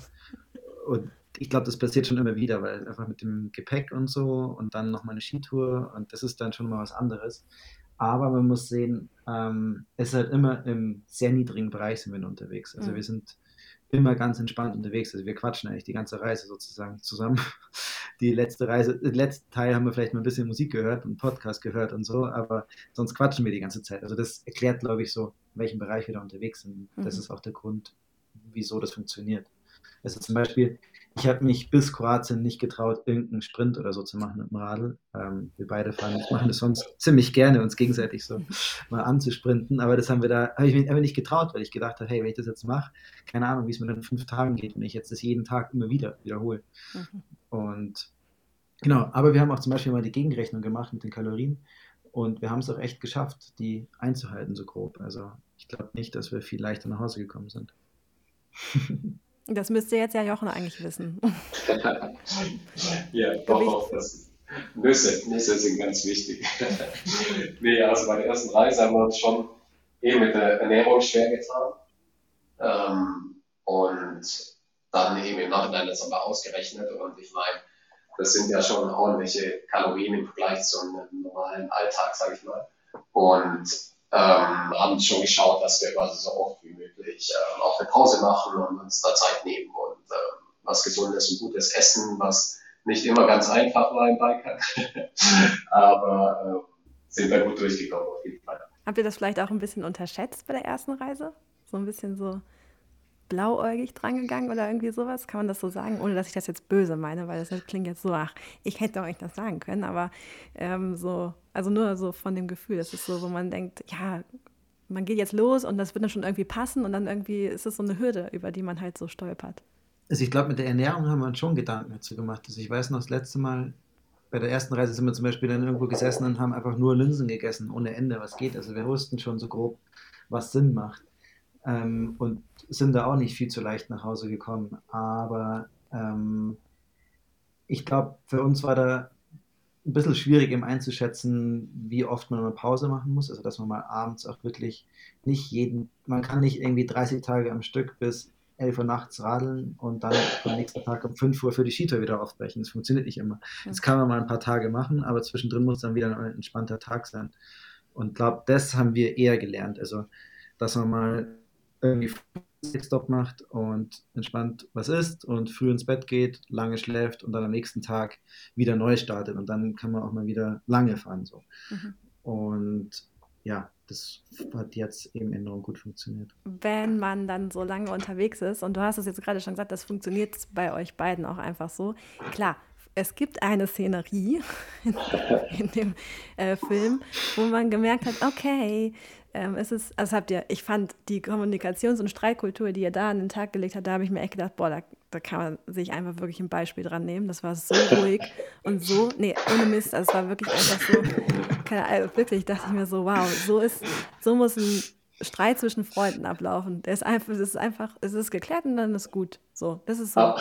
Und ich glaube, das passiert schon immer wieder, weil einfach mit dem Gepäck und so und dann nochmal eine Skitour und das ist dann schon mal was anderes. Aber man muss sehen, ähm, es ist halt immer im sehr niedrigen Bereich sind wir unterwegs. Also mhm. wir sind immer ganz entspannt unterwegs. Also wir quatschen eigentlich die ganze Reise sozusagen zusammen. Die letzte Reise, den letzten Teil haben wir vielleicht mal ein bisschen Musik gehört und Podcast gehört und so, aber sonst quatschen wir die ganze Zeit. Also das erklärt, glaube ich, so, in welchem Bereich wir da unterwegs sind. Mhm. Das ist auch der Grund, wieso das funktioniert. Also zum Beispiel, ich habe mich bis Kroatien nicht getraut, irgendeinen Sprint oder so zu machen mit dem Radl. Ähm, wir beide fahren, machen das sonst ziemlich gerne, uns gegenseitig so mal anzusprinten. Aber das haben wir da, habe ich mich einfach nicht getraut, weil ich gedacht habe, hey, wenn ich das jetzt mache, keine Ahnung, wie es mir in fünf Tagen geht, wenn ich jetzt das jeden Tag immer wieder wiederhole. Mhm. Und genau, aber wir haben auch zum Beispiel mal die Gegenrechnung gemacht mit den Kalorien. Und wir haben es auch echt geschafft, die einzuhalten, so grob. Also ich glaube nicht, dass wir viel leichter nach Hause gekommen sind. Das müsste jetzt ja Jochen eigentlich wissen. ja, doch, auch das. Nüsse, Nüsse sind ganz wichtig. nee, also bei der ersten Reise haben wir uns schon eben mit der Ernährung schwer getan. Ähm, und dann eben im Nachhinein das aber ausgerechnet. Und ich meine, das sind ja schon ordentliche Kalorien im Vergleich zu einem normalen Alltag, sage ich mal. Und ähm, haben schon geschaut, dass wir quasi so oft wie möglich äh, auch eine Pause machen und uns da Zeit nehmen und äh, was Gesundes und Gutes essen, was nicht immer ganz einfach war im Bikern. Aber äh, sind wir gut durchgekommen auf jeden Fall. Habt ihr das vielleicht auch ein bisschen unterschätzt bei der ersten Reise? So ein bisschen so blauäugig drangegangen oder irgendwie sowas? Kann man das so sagen, ohne dass ich das jetzt böse meine, weil das klingt jetzt so, ach, ich hätte euch das sagen können, aber ähm, so, also nur so von dem Gefühl, das ist so, wo man denkt, ja, man geht jetzt los und das wird dann schon irgendwie passen und dann irgendwie ist es so eine Hürde, über die man halt so stolpert. Also ich glaube, mit der Ernährung haben wir uns schon Gedanken dazu gemacht. Also ich weiß noch, das letzte Mal bei der ersten Reise sind wir zum Beispiel dann irgendwo gesessen und haben einfach nur Linsen gegessen, ohne Ende, was geht. Also wir wussten schon so grob, was Sinn macht ähm, und sind da auch nicht viel zu leicht nach Hause gekommen. Aber ähm, ich glaube, für uns war da ein bisschen schwierig eben einzuschätzen, wie oft man eine Pause machen muss. Also dass man mal abends auch wirklich nicht jeden, man kann nicht irgendwie 30 Tage am Stück bis 11 Uhr nachts radeln und dann am nächsten Tag um 5 Uhr für die Skitour wieder aufbrechen. Das funktioniert nicht immer. Das kann man mal ein paar Tage machen, aber zwischendrin muss dann wieder ein entspannter Tag sein. Und glaube, das haben wir eher gelernt. Also, dass man mal irgendwie Stop macht und entspannt was isst und früh ins Bett geht, lange schläft und dann am nächsten Tag wieder neu startet und dann kann man auch mal wieder lange fahren. So. Mhm. Und ja, das hat jetzt eben enorm gut funktioniert. Wenn man dann so lange unterwegs ist, und du hast es jetzt gerade schon gesagt, das funktioniert bei euch beiden auch einfach so. Klar, es gibt eine Szenerie in, in dem äh, Film, wo man gemerkt hat, okay, ähm, es ist, also habt ihr, ich fand die Kommunikations- und Streitkultur, die ihr da an den Tag gelegt habt, da habe ich mir echt gedacht, boah, da, da, kann man sich einfach wirklich ein Beispiel dran nehmen. Das war so ruhig und so, nee, ohne Mist, also es war wirklich einfach so, keine Ahnung, wirklich dachte ich mir so, wow, so ist, so muss ein Streit zwischen Freunden ablaufen. Der ist einfach, das ist einfach, es ist geklärt und dann ist gut. So, das ist so,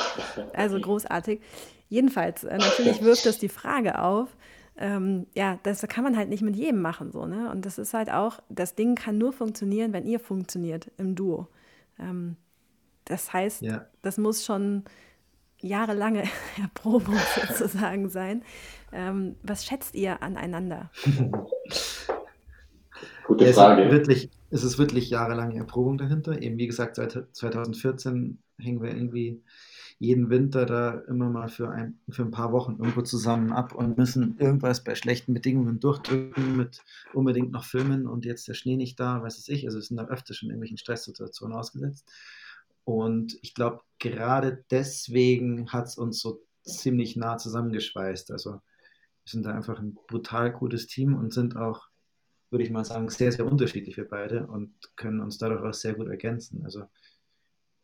also großartig. Jedenfalls, äh, natürlich wirft das die Frage auf, ähm, ja, das kann man halt nicht mit jedem machen, so, ne? Und das ist halt auch, das Ding kann nur funktionieren, wenn ihr funktioniert im Duo. Ähm, das heißt, ja. das muss schon jahrelange Erprobung sozusagen sein. Ähm, was schätzt ihr aneinander? Gute Frage. Es ist, wirklich, es ist wirklich jahrelange Erprobung dahinter. Eben wie gesagt, seit 2014 hängen wir irgendwie jeden Winter da immer mal für ein, für ein paar Wochen irgendwo zusammen ab und müssen irgendwas bei schlechten Bedingungen durchdrücken mit unbedingt noch Filmen und jetzt der Schnee nicht da, weiß es ich. Also wir sind da öfter schon irgendwelchen Stresssituationen ausgesetzt. Und ich glaube, gerade deswegen hat es uns so ziemlich nah zusammengeschweißt. Also wir sind da einfach ein brutal gutes Team und sind auch, würde ich mal sagen, sehr, sehr unterschiedlich wir beide und können uns dadurch auch sehr gut ergänzen. Also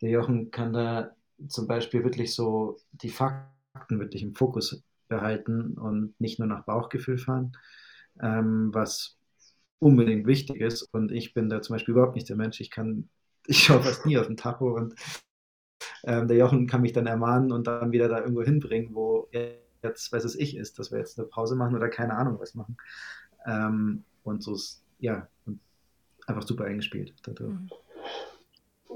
der Jochen kann da zum Beispiel wirklich so die Fakten wirklich im Fokus behalten und nicht nur nach Bauchgefühl fahren, ähm, was unbedingt wichtig ist. Und ich bin da zum Beispiel überhaupt nicht der Mensch. Ich kann, ich schaue fast nie auf den Tacho und ähm, der Jochen kann mich dann ermahnen und dann wieder da irgendwo hinbringen, wo jetzt, weiß es ich, ist, dass wir jetzt eine Pause machen oder keine Ahnung was machen. Ähm, und so ist, ja, einfach super eingespielt. Mhm.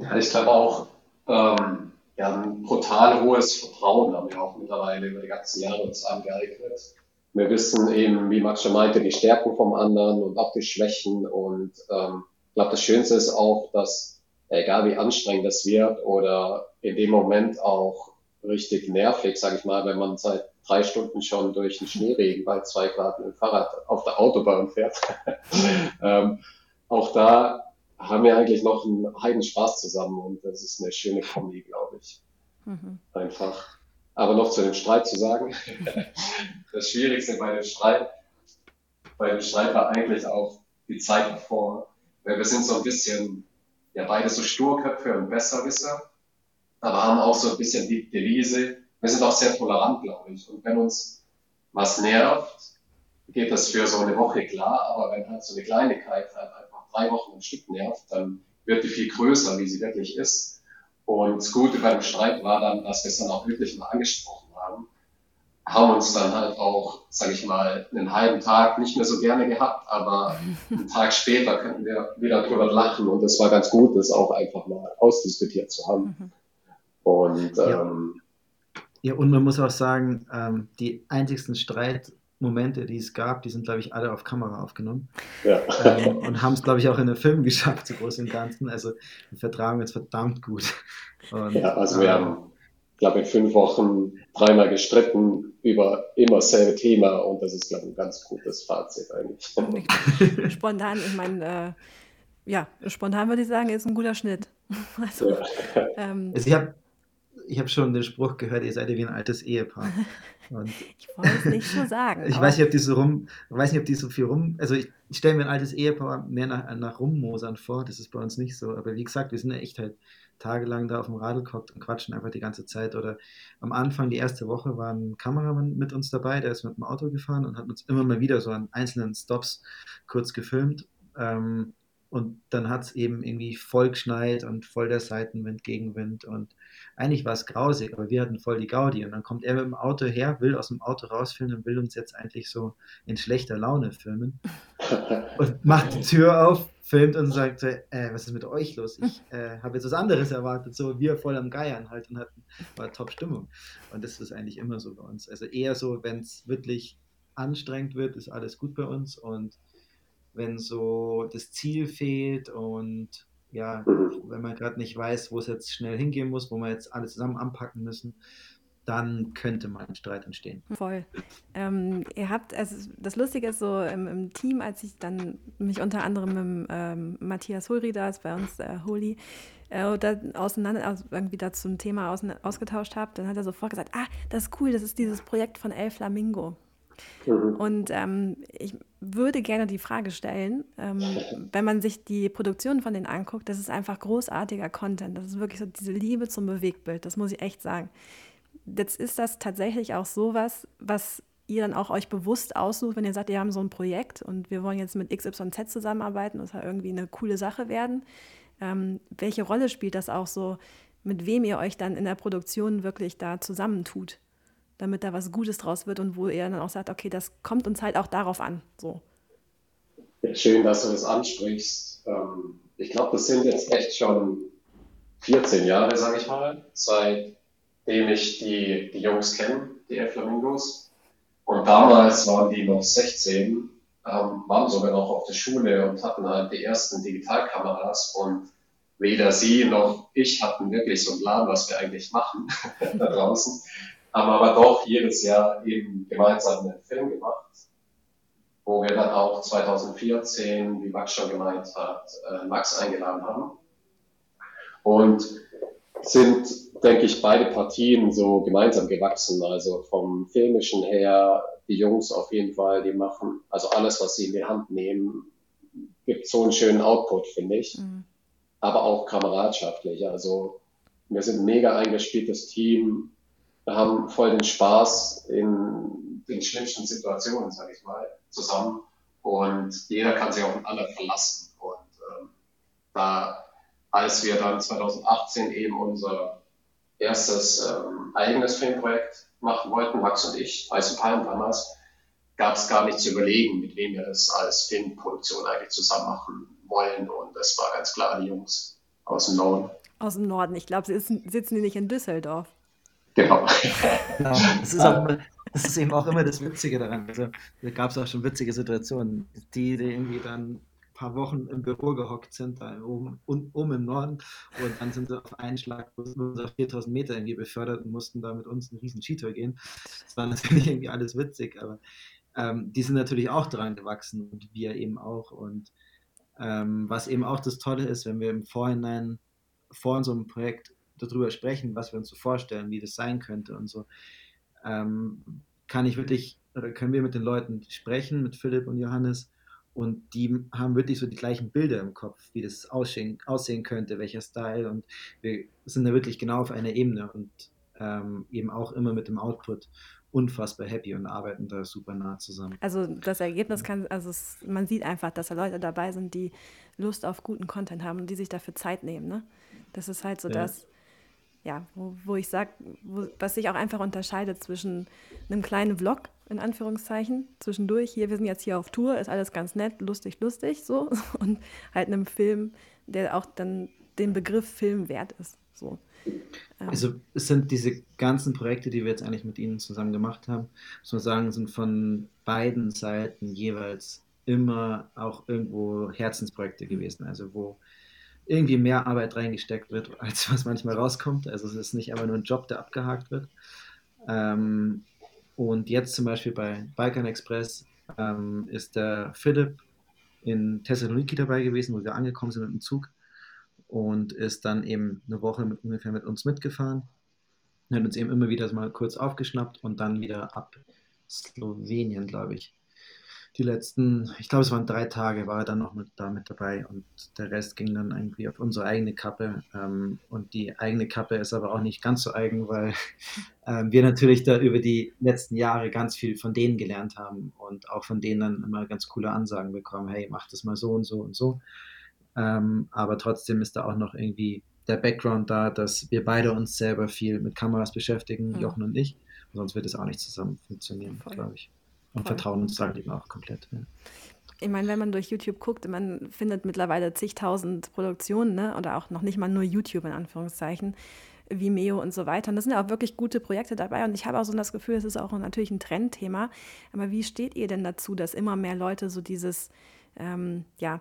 Ja, ich glaube auch, ähm, wir haben ein brutal hohes Vertrauen, haben wir auch mittlerweile über die ganzen Jahre uns angeeignet. Wir wissen eben, wie Max schon meinte, die Stärken vom anderen und auch die Schwächen. Und ähm, ich glaube, das Schönste ist auch, dass egal wie anstrengend es wird oder in dem Moment auch richtig nervig, sage ich mal, wenn man seit drei Stunden schon durch den Schneeregen bei zwei Grad mit dem Fahrrad auf der Autobahn fährt. ähm, auch da haben wir eigentlich noch einen heiden Spaß zusammen und das ist eine schöne Kombi, glaube ich. Mhm. Einfach. Aber noch zu dem Streit zu sagen. das Schwierigste bei dem Streit, bei dem Streit war eigentlich auch die Zeit davor. Weil wir sind so ein bisschen, ja, beide so Sturköpfe und Besserwisser, aber haben auch so ein bisschen die Devise. Wir sind auch sehr tolerant, glaube ich. Und wenn uns was nervt, geht das für so eine Woche klar, aber wenn halt so eine Kleinigkeit halt drei Wochen ein Stück nervt, dann wird die viel größer, wie sie wirklich ist. Und das Gute beim Streit war dann, dass wir es dann auch wirklich mal angesprochen haben, haben uns dann halt auch, sage ich mal, einen halben Tag nicht mehr so gerne gehabt, aber einen Tag später könnten wir wieder drüber lachen und es war ganz gut, das auch einfach mal ausdiskutiert zu haben. Mhm. Und ähm, ja. ja. und man muss auch sagen, ähm, die einzigsten Streit Momente, die es gab, die sind, glaube ich, alle auf Kamera aufgenommen. Ja. Ähm, und haben es, glaube ich, auch in den Film geschafft, so groß im Ganzen. Also wir vertragen jetzt verdammt gut. Und, ja, also wir ähm, haben, glaube ich, in fünf Wochen dreimal gestritten über immer dasselbe Thema und das ist, glaube ich, ein ganz gutes Fazit eigentlich. Spontan, ich meine, äh, ja, spontan würde ich sagen, ist ein guter Schnitt. Also, ja. ähm, also ich habe ich habe schon den Spruch gehört, ihr seid ja wie ein altes Ehepaar. Und ich wollte es nicht so sagen. ich weiß nicht, ob die so rum, weiß nicht, ob die so viel rum, also ich, ich stelle mir ein altes Ehepaar mehr nach, nach Rummosern vor, das ist bei uns nicht so. Aber wie gesagt, wir sind ja echt halt tagelang da auf dem Radl gehockt und quatschen einfach die ganze Zeit. Oder am Anfang, die erste Woche, war ein Kameramann mit uns dabei, der ist mit dem Auto gefahren und hat uns immer mal wieder so an einzelnen Stops kurz gefilmt. Ähm, und dann hat es eben irgendwie voll geschneit und voll der Seitenwind, Gegenwind. Und eigentlich war es grausig, aber wir hatten voll die Gaudi. Und dann kommt er mit dem Auto her, will aus dem Auto rausfilmen und will uns jetzt eigentlich so in schlechter Laune filmen. und macht die Tür auf, filmt und sagt, äh, was ist mit euch los? Ich äh, habe jetzt was anderes erwartet. So wir voll am Geiern halt und hatten war top Stimmung. Und das ist eigentlich immer so bei uns. Also eher so, wenn es wirklich anstrengend wird, ist alles gut bei uns. Und wenn so das Ziel fehlt und ja, mhm. wenn man gerade nicht weiß, wo es jetzt schnell hingehen muss, wo wir jetzt alle zusammen anpacken müssen, dann könnte mal ein Streit entstehen. Voll. Ähm, ihr habt, also das Lustige ist so im, im, Team, als ich dann mich unter anderem mit ähm, Matthias Hulri, da ist bei uns äh, Holi, äh, da auseinander, also irgendwie da zum Thema aus, ausgetauscht habe, dann hat er sofort gesagt, ah, das ist cool, das ist dieses Projekt von El Flamingo. Mhm. Und ähm, ich würde gerne die Frage stellen, ähm, wenn man sich die Produktion von denen anguckt, das ist einfach großartiger Content. Das ist wirklich so diese Liebe zum Bewegtbild, das muss ich echt sagen. Jetzt ist das tatsächlich auch sowas, was ihr dann auch euch bewusst aussucht, wenn ihr sagt, wir haben so ein Projekt und wir wollen jetzt mit XYZ zusammenarbeiten, das soll irgendwie eine coole Sache werden. Ähm, welche Rolle spielt das auch so, mit wem ihr euch dann in der Produktion wirklich da zusammentut? Damit da was Gutes draus wird und wo er dann auch sagt, okay, das kommt uns halt auch darauf an. So. Schön, dass du das ansprichst. Ähm, ich glaube, das sind jetzt echt schon 14 Jahre, sage ich mal, seit dem ich die, die Jungs kenne, die Flamingos. Und damals waren die noch 16, ähm, waren sogar noch auf der Schule und hatten halt die ersten Digitalkameras und weder sie noch ich hatten wirklich so einen Plan, was wir eigentlich machen da draußen. Haben aber doch jedes Jahr eben gemeinsam einen Film gemacht, wo wir dann auch 2014, wie Max schon gemeint hat, äh, Max eingeladen haben. Und sind, denke ich, beide Partien so gemeinsam gewachsen. Also vom Filmischen her, die Jungs auf jeden Fall, die machen, also alles, was sie in die Hand nehmen, gibt so einen schönen Output, finde ich. Mhm. Aber auch kameradschaftlich. Also wir sind ein mega eingespieltes Team. Wir haben voll den Spaß in den schlimmsten Situationen, sage ich mal, zusammen. Und jeder kann sich auf den anderen verlassen. Und ähm, da als wir dann 2018 eben unser erstes ähm, eigenes Filmprojekt machen wollten, Max und ich, Eis und Palm damals, gab es gar nicht zu überlegen, mit wem wir das als Filmproduktion eigentlich zusammen machen wollen. Und es war ganz klar die Jungs aus dem Norden. Aus dem Norden. Ich glaube, sie sitzen die nicht in Düsseldorf. Genau. ja, das, ist auch, das ist eben auch immer das Witzige daran. Also, da gab es auch schon witzige Situationen, die, die irgendwie dann paar Wochen im Büro gehockt sind, da oben, um, oben im Norden. Und dann sind sie auf einen Schlag auf 4000 Meter irgendwie befördert und mussten da mit uns einen riesen Skitour gehen. Das war natürlich irgendwie alles witzig, aber ähm, die sind natürlich auch dran gewachsen und wir eben auch. Und ähm, was eben auch das Tolle ist, wenn wir im Vorhinein vor unserem Projekt darüber sprechen, was wir uns so vorstellen, wie das sein könnte und so, ähm, kann ich wirklich, oder können wir mit den Leuten sprechen, mit Philipp und Johannes, und die haben wirklich so die gleichen Bilder im Kopf, wie das aussehen, aussehen könnte, welcher Style. Und wir sind da wirklich genau auf einer Ebene und ähm, eben auch immer mit dem Output unfassbar happy und arbeiten da super nah zusammen. Also das Ergebnis kann, also es, man sieht einfach, dass da Leute dabei sind, die Lust auf guten Content haben und die sich dafür Zeit nehmen. Ne? Das ist halt so ja. das, ja, wo, wo ich sage, was sich auch einfach unterscheidet zwischen einem kleinen Vlog, in Anführungszeichen, zwischendurch, hier, wir sind jetzt hier auf Tour, ist alles ganz nett, lustig, lustig, so, und halt einem Film, der auch dann den Begriff Film wert ist, so. Ähm. Also es sind diese ganzen Projekte, die wir jetzt eigentlich mit Ihnen zusammen gemacht haben, muss man sagen, sind von beiden Seiten jeweils immer auch irgendwo Herzensprojekte gewesen, also wo irgendwie mehr Arbeit reingesteckt wird, als was manchmal rauskommt. Also es ist nicht einfach nur ein Job, der abgehakt wird. Ähm, und jetzt zum Beispiel bei Balkan Express ähm, ist der Philipp in Thessaloniki dabei gewesen, wo wir angekommen sind mit dem Zug und ist dann eben eine Woche mit, ungefähr mit uns mitgefahren. Hat uns eben immer wieder mal kurz aufgeschnappt und dann wieder ab Slowenien, glaube ich, die letzten, ich glaube, es waren drei Tage, war er dann noch mit, da mit dabei und der Rest ging dann irgendwie auf unsere eigene Kappe. Ähm, und die eigene Kappe ist aber auch nicht ganz so eigen, weil ähm, wir natürlich da über die letzten Jahre ganz viel von denen gelernt haben und auch von denen dann immer ganz coole Ansagen bekommen: hey, mach das mal so und so und so. Ähm, aber trotzdem ist da auch noch irgendwie der Background da, dass wir beide uns selber viel mit Kameras beschäftigen, mhm. Jochen und ich. Sonst wird es auch nicht zusammen funktionieren, glaube ich. Und Voll. vertrauen uns halt eben auch komplett. Ja. Ich meine, wenn man durch YouTube guckt, man findet mittlerweile zigtausend Produktionen, ne? oder auch noch nicht mal nur YouTube in Anführungszeichen, Vimeo und so weiter. Und das sind ja auch wirklich gute Projekte dabei. Und ich habe auch so das Gefühl, es ist auch natürlich ein Trendthema. Aber wie steht ihr denn dazu, dass immer mehr Leute so dieses, ähm, ja,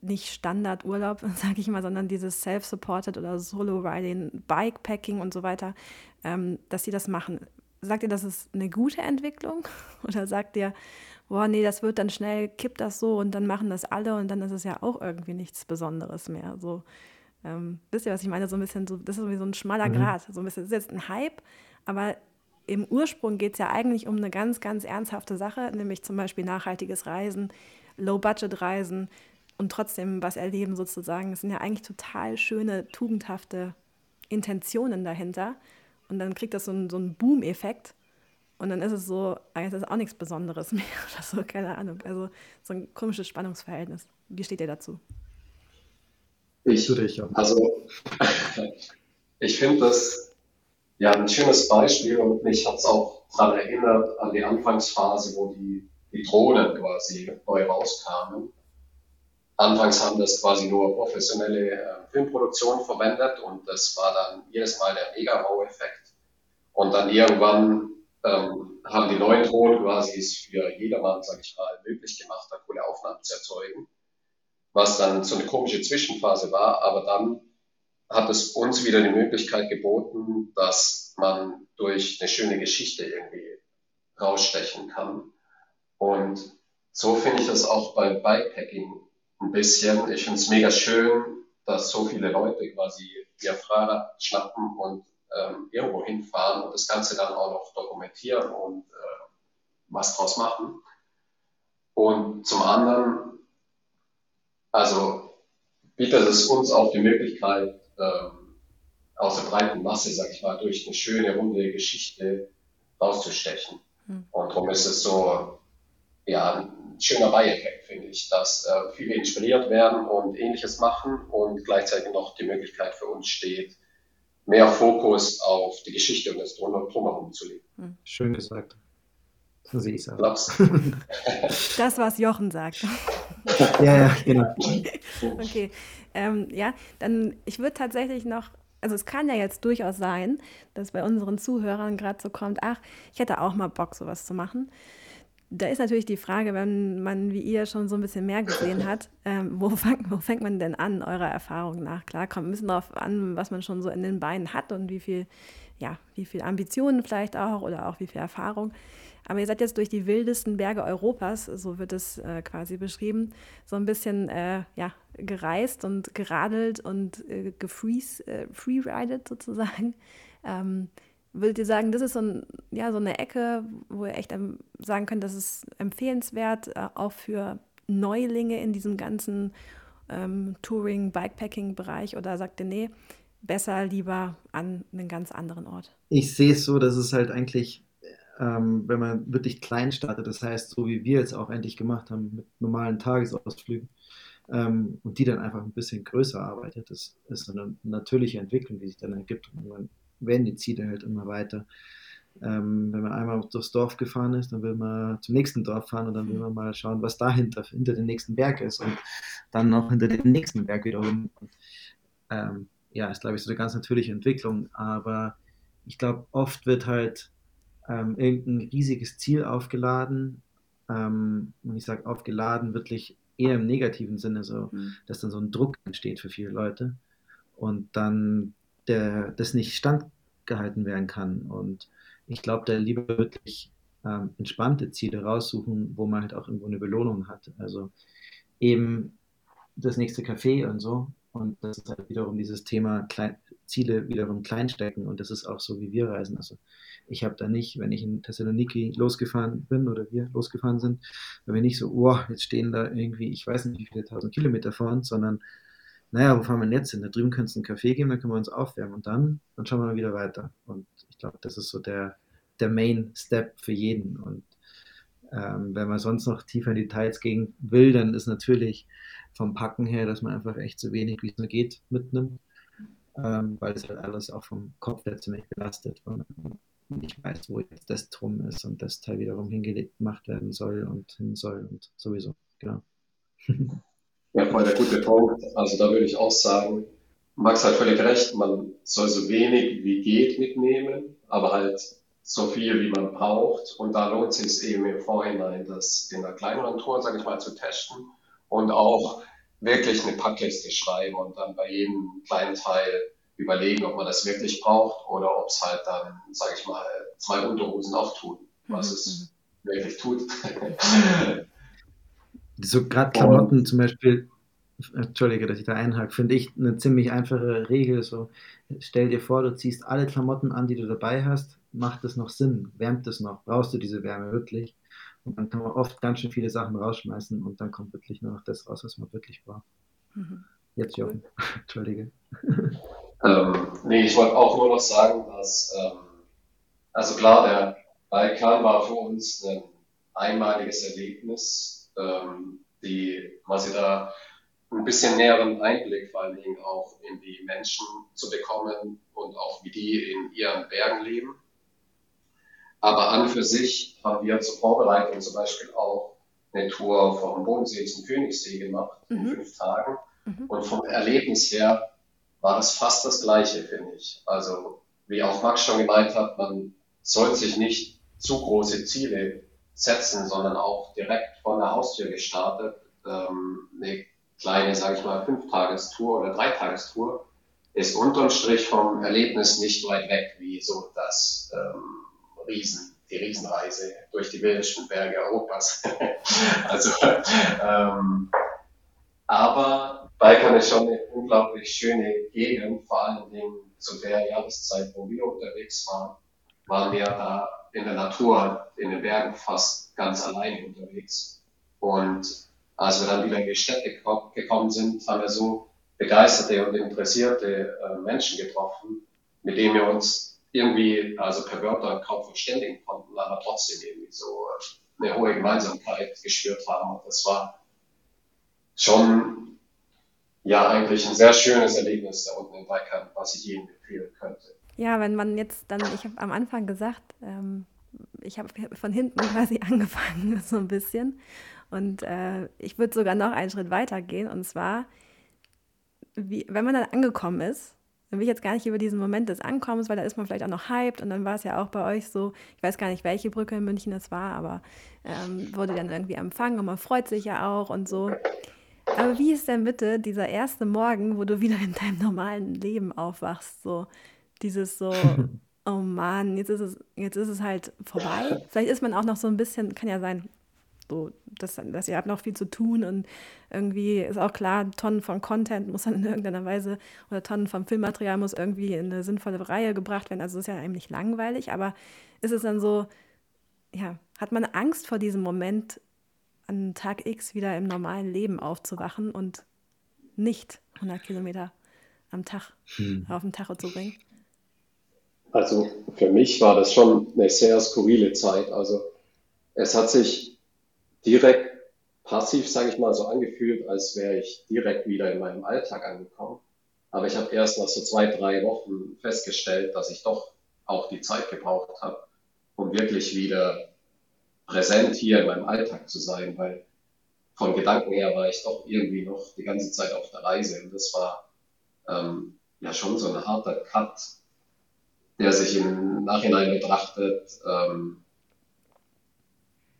nicht Standardurlaub, sage ich mal, sondern dieses Self-Supported oder Solo-Riding, Bikepacking und so weiter, ähm, dass sie das machen? Sagt ihr, das ist eine gute Entwicklung? Oder sagt ihr, boah, nee, das wird dann schnell, kippt das so und dann machen das alle und dann ist es ja auch irgendwie nichts Besonderes mehr. So, ähm, wisst ihr, was ich meine? So ein bisschen, so, das ist wie so ein schmaler mhm. Grat. So ein bisschen, das ist jetzt ein Hype, aber im Ursprung geht es ja eigentlich um eine ganz, ganz ernsthafte Sache, nämlich zum Beispiel nachhaltiges Reisen, Low-Budget-Reisen und trotzdem was erleben sozusagen. Es sind ja eigentlich total schöne, tugendhafte Intentionen dahinter. Und dann kriegt das so einen, so einen Boom-Effekt. Und dann ist es so, eigentlich ist auch nichts Besonderes mehr oder so, keine Ahnung. Also so ein komisches Spannungsverhältnis. Wie steht ihr dazu? Ich, also, ich finde das ja ein schönes Beispiel und mich hat es auch daran erinnert an die Anfangsphase, wo die, die Drohnen quasi neu rauskamen. Anfangs haben das quasi nur professionelle äh, Filmproduktionen verwendet und das war dann jedes Mal der Mega-Wow-Effekt. Und dann irgendwann ähm, haben die neuen Drohnen quasi es für jedermann, sage ich mal, möglich gemacht, da coole Aufnahmen zu erzeugen. Was dann so eine komische Zwischenphase war, aber dann hat es uns wieder die Möglichkeit geboten, dass man durch eine schöne Geschichte irgendwie rausstechen kann. Und so finde ich das auch beim Bikepacking ein bisschen. Ich finde es mega schön, dass so viele Leute quasi ihr Fahrrad schnappen und ähm, irgendwo hinfahren und das Ganze dann auch noch dokumentieren und äh, was draus machen. Und zum anderen, also bietet es uns auch die Möglichkeit, ähm, aus der breiten Masse, sag ich mal, durch eine schöne, runde Geschichte rauszustechen. Mhm. Und darum ist es so, ja, schöner Beieffekt, finde ich, dass äh, viele inspiriert werden und ähnliches machen und gleichzeitig noch die Möglichkeit für uns steht, mehr Fokus auf die Geschichte und das Drumherum zu legen. Hm. Schön gesagt. So sehe ich es auch. Das, was Jochen sagt. ja, ja, genau. Okay. Ähm, ja, dann, ich würde tatsächlich noch also es kann ja jetzt durchaus sein, dass bei unseren Zuhörern gerade so kommt, ach, ich hätte auch mal Bock, sowas zu machen. Da ist natürlich die Frage, wenn man wie ihr schon so ein bisschen mehr gesehen hat, ähm, wo, fang, wo, fängt man denn an, eurer Erfahrung nach? Klar, kommt ein bisschen darauf an, was man schon so in den Beinen hat und wie viel, ja, wie viel Ambitionen vielleicht auch oder auch wie viel Erfahrung. Aber ihr seid jetzt durch die wildesten Berge Europas, so wird es äh, quasi beschrieben, so ein bisschen äh, ja, gereist und geradelt und äh, gefreeridet sozusagen. Ähm, Würdet ihr sagen, das ist so, ein, ja, so eine Ecke, wo ihr echt sagen könnt, das ist empfehlenswert, äh, auch für Neulinge in diesem ganzen ähm, Touring, Bikepacking-Bereich? Oder sagt ihr, nee, besser lieber an einen ganz anderen Ort? Ich sehe es so, dass es halt eigentlich, ähm, wenn man wirklich klein startet, das heißt, so wie wir jetzt auch endlich gemacht haben, mit normalen Tagesausflügen, ähm, und die dann einfach ein bisschen größer arbeitet, das ist eine natürliche Entwicklung, die sich dann ergibt. Und man werden die Ziele halt immer weiter. Ähm, wenn man einmal durchs Dorf gefahren ist, dann will man zum nächsten Dorf fahren und dann will man mal schauen, was dahinter, hinter dem nächsten Berg ist und dann noch hinter dem nächsten Berg wiederum. Ähm, ja, ist glaube ich so eine ganz natürliche Entwicklung, aber ich glaube, oft wird halt ähm, irgendein riesiges Ziel aufgeladen ähm, und ich sage aufgeladen wirklich eher im negativen Sinne, so, mhm. dass dann so ein Druck entsteht für viele Leute und dann der, das nicht standgehalten werden kann. Und ich glaube, da lieber wirklich ähm, entspannte Ziele raussuchen, wo man halt auch irgendwo eine Belohnung hat. Also eben das nächste Café und so. Und das ist halt wiederum dieses Thema Klein Ziele wiederum kleinstecken. Und das ist auch so, wie wir reisen. Also ich habe da nicht, wenn ich in Thessaloniki losgefahren bin oder wir losgefahren sind, wenn wir nicht so, oh, jetzt stehen da irgendwie, ich weiß nicht, wie viele tausend Kilometer vor uns, sondern naja, wo fahren wir denn jetzt hin? Da drüben könnte es einen Kaffee geben, da können wir uns aufwärmen und dann, dann schauen wir mal wieder weiter. Und ich glaube, das ist so der, der Main Step für jeden. Und ähm, wenn man sonst noch tiefer in Details gehen will, dann ist natürlich vom Packen her, dass man einfach echt so wenig wie es nur geht mitnimmt, ähm, weil es halt alles auch vom Kopf her ziemlich belastet und nicht weiß, wo jetzt das drum ist und das Teil wiederum hingelegt gemacht werden soll und hin soll und sowieso, genau. Ja, voll der gute Punkt. Also da würde ich auch sagen, Max hat völlig recht, man soll so wenig wie geht mitnehmen, aber halt so viel wie man braucht. Und da lohnt es sich eben im Vorhinein, das in einer kleineren Tour, sage ich mal, zu testen und auch wirklich eine Packliste schreiben und dann bei jedem kleinen Teil überlegen, ob man das wirklich braucht oder ob es halt dann, sage ich mal, zwei Unterhosen auch tun, was mhm. es mhm. wirklich tut. So gerade Klamotten zum Beispiel, entschuldige, dass ich da einhake, finde ich eine ziemlich einfache Regel. So, stell dir vor, du ziehst alle Klamotten an, die du dabei hast. Macht das noch Sinn? Wärmt es noch? Brauchst du diese Wärme wirklich? Und dann kann man oft ganz schön viele Sachen rausschmeißen und dann kommt wirklich nur noch das raus, was man wirklich braucht. Mhm. Jetzt, Jochen. Entschuldige. Ähm, nee, ich wollte auch nur noch sagen, dass, ähm, also klar, der Balkan war für uns ein einmaliges Erlebnis ähm, die quasi da ein bisschen näheren Einblick vor allen Dingen auch in die Menschen zu bekommen und auch wie die in ihren Bergen leben. Aber an für sich haben wir zur Vorbereitung zum Beispiel auch eine Tour vom Bodensee zum Königssee gemacht mhm. in fünf Tagen. Mhm. Und vom Erlebnis her war das fast das Gleiche, finde ich. Also wie auch Max schon gemeint hat, man soll sich nicht zu große Ziele setzen, sondern auch direkt von der Haustür gestartet ähm, eine kleine, sage ich mal, Fünftagestour oder Dreitagestour ist unterm Strich vom Erlebnis nicht weit weg, wie so das ähm, Riesen, die Riesenreise durch die wildesten Berge Europas. also, ähm, aber Balkan ist schon eine unglaublich schöne Gegend, vor allen Dingen zu der Jahreszeit, wo wir unterwegs waren, waren wir da in der Natur, in den Bergen fast ganz alleine unterwegs. Und als wir dann wieder in die Städte gekommen sind, haben wir so begeisterte und interessierte äh, Menschen getroffen, mit denen wir uns irgendwie, also per Wörter kaum verständigen konnten, aber trotzdem irgendwie so äh, eine hohe Gemeinsamkeit gespürt haben. Und das war schon ja eigentlich ein sehr schönes Erlebnis da unten in Balkan, was ich jedem empfehlen könnte. Ja, wenn man jetzt dann, ich habe am Anfang gesagt, ähm, ich habe von hinten quasi angefangen, so ein bisschen. Und äh, ich würde sogar noch einen Schritt weiter gehen. Und zwar, wie, wenn man dann angekommen ist, dann will ich jetzt gar nicht über diesen Moment des Ankommens, weil da ist man vielleicht auch noch hyped und dann war es ja auch bei euch so, ich weiß gar nicht, welche Brücke in München es war, aber ähm, wurde dann irgendwie empfangen und man freut sich ja auch und so. Aber wie ist denn bitte dieser erste Morgen, wo du wieder in deinem normalen Leben aufwachst? So dieses so, oh Mann, jetzt ist es, jetzt ist es halt vorbei. Vielleicht ist man auch noch so ein bisschen, kann ja sein, so, dass, dass ihr habt noch viel zu tun und irgendwie ist auch klar, Tonnen von Content muss dann in irgendeiner Weise oder Tonnen von Filmmaterial muss irgendwie in eine sinnvolle Reihe gebracht werden. Also ist ja eigentlich langweilig, aber ist es dann so, ja, hat man Angst vor diesem Moment, an Tag X wieder im normalen Leben aufzuwachen und nicht 100 Kilometer am Tag hm. auf den Tacho zu bringen? Also für mich war das schon eine sehr skurrile Zeit. Also es hat sich direkt passiv, sage ich mal, so angefühlt, als wäre ich direkt wieder in meinem Alltag angekommen. Aber ich habe erst nach so zwei, drei Wochen festgestellt, dass ich doch auch die Zeit gebraucht habe, um wirklich wieder präsent hier in meinem Alltag zu sein, weil von Gedanken her war ich doch irgendwie noch die ganze Zeit auf der Reise. Und das war ähm, ja schon so ein harter Cut, der sich im Nachhinein betrachtet ähm,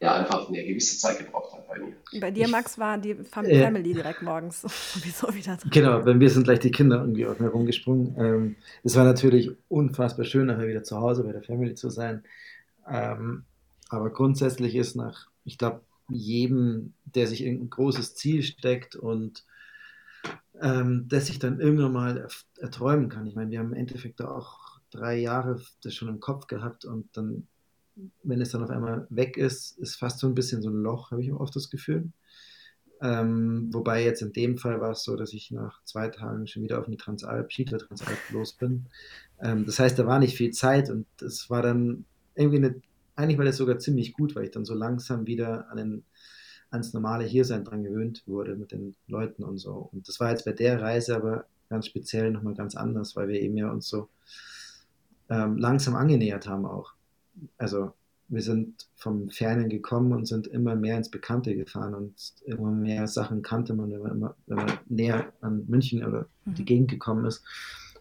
ja einfach eine gewisse Zeit gebraucht hat bei mir. Bei dir, Max, war die Family äh, direkt morgens sowieso wieder drin. Genau, bei mir sind gleich die Kinder irgendwie auf mir rumgesprungen. Ähm, es war natürlich unfassbar schön, nachher wieder zu Hause bei der Family zu sein. Ähm, aber grundsätzlich ist nach, ich glaube, jedem, der sich irgendein großes Ziel steckt und ähm, das sich dann irgendwann mal erträumen kann. Ich meine, wir haben im Endeffekt auch drei Jahre das schon im Kopf gehabt und dann wenn es dann auf einmal weg ist, ist fast so ein bisschen so ein Loch, habe ich oft das Gefühl. Ähm, wobei jetzt in dem Fall war es so, dass ich nach zwei Tagen schon wieder auf eine Transalp, Skitour Transalp los bin. Ähm, das heißt, da war nicht viel Zeit und es war dann irgendwie eine, eigentlich war das sogar ziemlich gut, weil ich dann so langsam wieder an den, ans normale Hiersein dran gewöhnt wurde mit den Leuten und so. Und das war jetzt bei der Reise aber ganz speziell nochmal ganz anders, weil wir eben ja uns so ähm, langsam angenähert haben auch also wir sind vom Fernen gekommen und sind immer mehr ins Bekannte gefahren und immer mehr Sachen kannte man, wenn man, immer, wenn man näher an München oder mhm. die Gegend gekommen ist.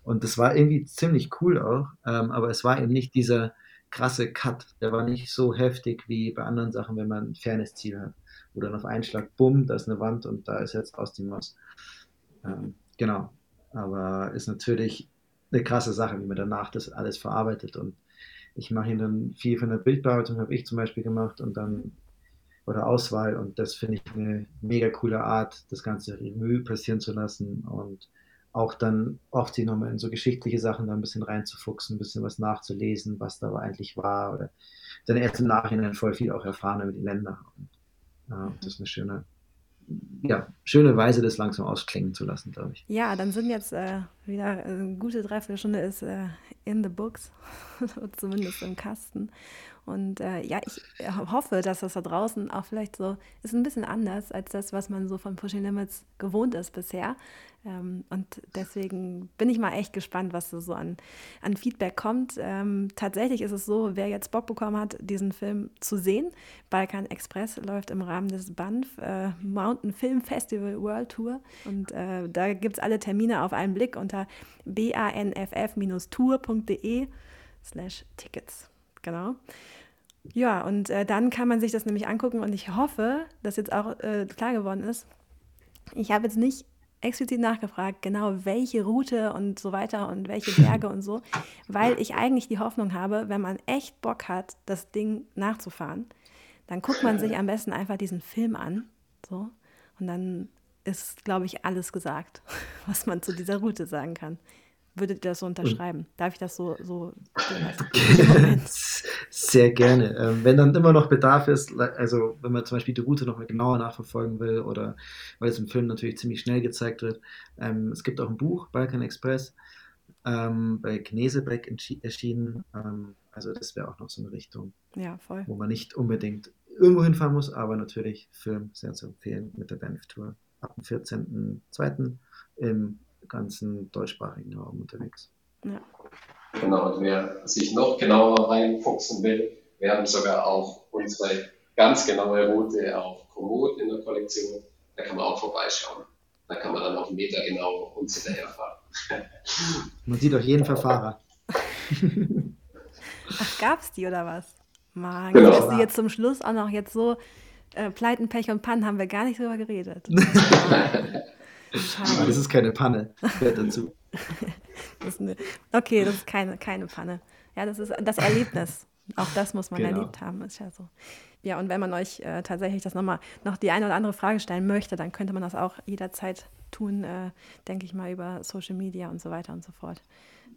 Und das war irgendwie ziemlich cool auch, ähm, aber es war eben nicht dieser krasse Cut, der war nicht so heftig wie bei anderen Sachen, wenn man ein fernes Ziel hat. Wo dann auf einen Schlag, bumm, da ist eine Wand und da ist jetzt aus dem was. Ähm, genau, aber ist natürlich eine krasse Sache, wie man danach das alles verarbeitet. Und ich mache ihnen dann viel von der Bildbearbeitung, habe ich zum Beispiel gemacht und dann oder Auswahl. Und das finde ich eine mega coole Art, das ganze Revue passieren zu lassen und auch dann oft sich nochmal in so geschichtliche Sachen da ein bisschen reinzufuchsen, ein bisschen was nachzulesen, was da eigentlich war. Oder dann erst im Nachhinein voll viel auch erfahren über die Länder. Und, ja, das ist eine schöne, ja, schöne Weise, das langsam ausklingen zu lassen, glaube ich. Ja, dann sind jetzt äh, wieder eine gute Dreiviertelstunde ist äh, in the books, zumindest im Kasten. Und äh, ja, ich hoffe, dass das da draußen auch vielleicht so ist ein bisschen anders als das, was man so von Pushing Limits gewohnt ist bisher. Ähm, und deswegen bin ich mal echt gespannt, was so an, an Feedback kommt. Ähm, tatsächlich ist es so, wer jetzt Bock bekommen hat, diesen Film zu sehen, Balkan Express läuft im Rahmen des BANF äh, Mountain Film Festival World Tour. Und äh, da gibt es alle Termine auf einen Blick unter banff-tour.de slash Tickets. Genau. Ja, und äh, dann kann man sich das nämlich angucken und ich hoffe, dass jetzt auch äh, klar geworden ist. Ich habe jetzt nicht explizit nachgefragt, genau welche Route und so weiter und welche Berge und so, weil ich eigentlich die Hoffnung habe, wenn man echt Bock hat, das Ding nachzufahren, dann guckt man sich am besten einfach diesen Film an, so, und dann ist, glaube ich, alles gesagt, was man zu dieser Route sagen kann. Würdet ihr das so unterschreiben? Darf ich das so, so Sehr gerne. Ähm, wenn dann immer noch Bedarf ist, also wenn man zum Beispiel die Route noch mal genauer nachverfolgen will oder weil es im Film natürlich ziemlich schnell gezeigt wird, ähm, es gibt auch ein Buch, Balkan Express, ähm, bei Knesebeck erschienen. Ähm, also das wäre auch noch so eine Richtung, ja, wo man nicht unbedingt irgendwo hinfahren muss, aber natürlich Film sehr zu empfehlen mit der Banff Tour ab dem 14.02. im ganzen deutschsprachigen Raum unterwegs. Ja. Genau, und wer sich noch genauer reinfuchsen will, wir haben sogar auch unsere ganz genaue Route auf Komoot in der Kollektion. Da kann man auch vorbeischauen. Da kann man dann auf Meter genau uns hinterherfahren. Man sieht auch jeden Verfahrer. Ach, gab's die oder was? Mann, genau. dass die jetzt zum Schluss auch noch jetzt so äh, Pleiten, Pech und Pannen haben wir gar nicht drüber geredet. Schade. Das ist keine Panne. Gehört dazu. das eine, okay, das ist keine, keine Panne. Ja, das ist das Erlebnis. Auch das muss man genau. erlebt haben, ist ja so. Ja, und wenn man euch äh, tatsächlich das nochmal noch die eine oder andere Frage stellen möchte, dann könnte man das auch jederzeit tun, äh, denke ich mal, über Social Media und so weiter und so fort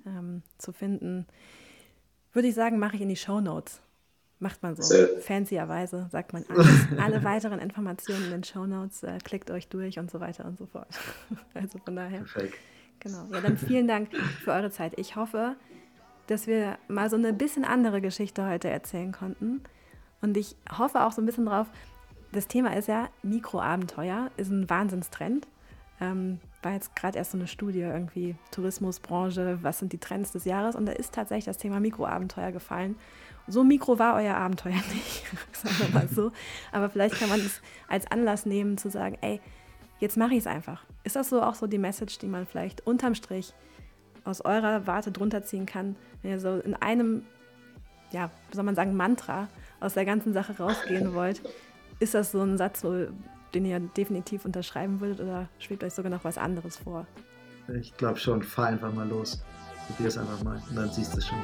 ähm, zu finden. Würde ich sagen, mache ich in die Show Notes. Macht man so. Fancierweise sagt man alles. Alle weiteren Informationen in den Show Notes, äh, klickt euch durch und so weiter und so fort. also von daher. Perfekt. Genau. Ja, dann vielen Dank für eure Zeit. Ich hoffe, dass wir mal so eine bisschen andere Geschichte heute erzählen konnten. Und ich hoffe auch so ein bisschen drauf, das Thema ist ja Mikroabenteuer, ist ein Wahnsinnstrend. Ähm, war jetzt gerade erst so eine Studie irgendwie, Tourismusbranche, was sind die Trends des Jahres? Und da ist tatsächlich das Thema Mikroabenteuer gefallen. So mikro war euer Abenteuer nicht, sagen wir mal so. Aber vielleicht kann man es als Anlass nehmen, zu sagen, ey, jetzt mache ich es einfach. Ist das so auch so die Message, die man vielleicht unterm Strich aus eurer Warte drunter ziehen kann, wenn ihr so in einem, ja, wie soll man sagen, Mantra aus der ganzen Sache rausgehen wollt? Ist das so ein Satz, den ihr definitiv unterschreiben würdet oder schwebt euch sogar noch was anderes vor? Ich glaube schon, fahr einfach mal los. Probier es einfach mal und dann siehst du es schon.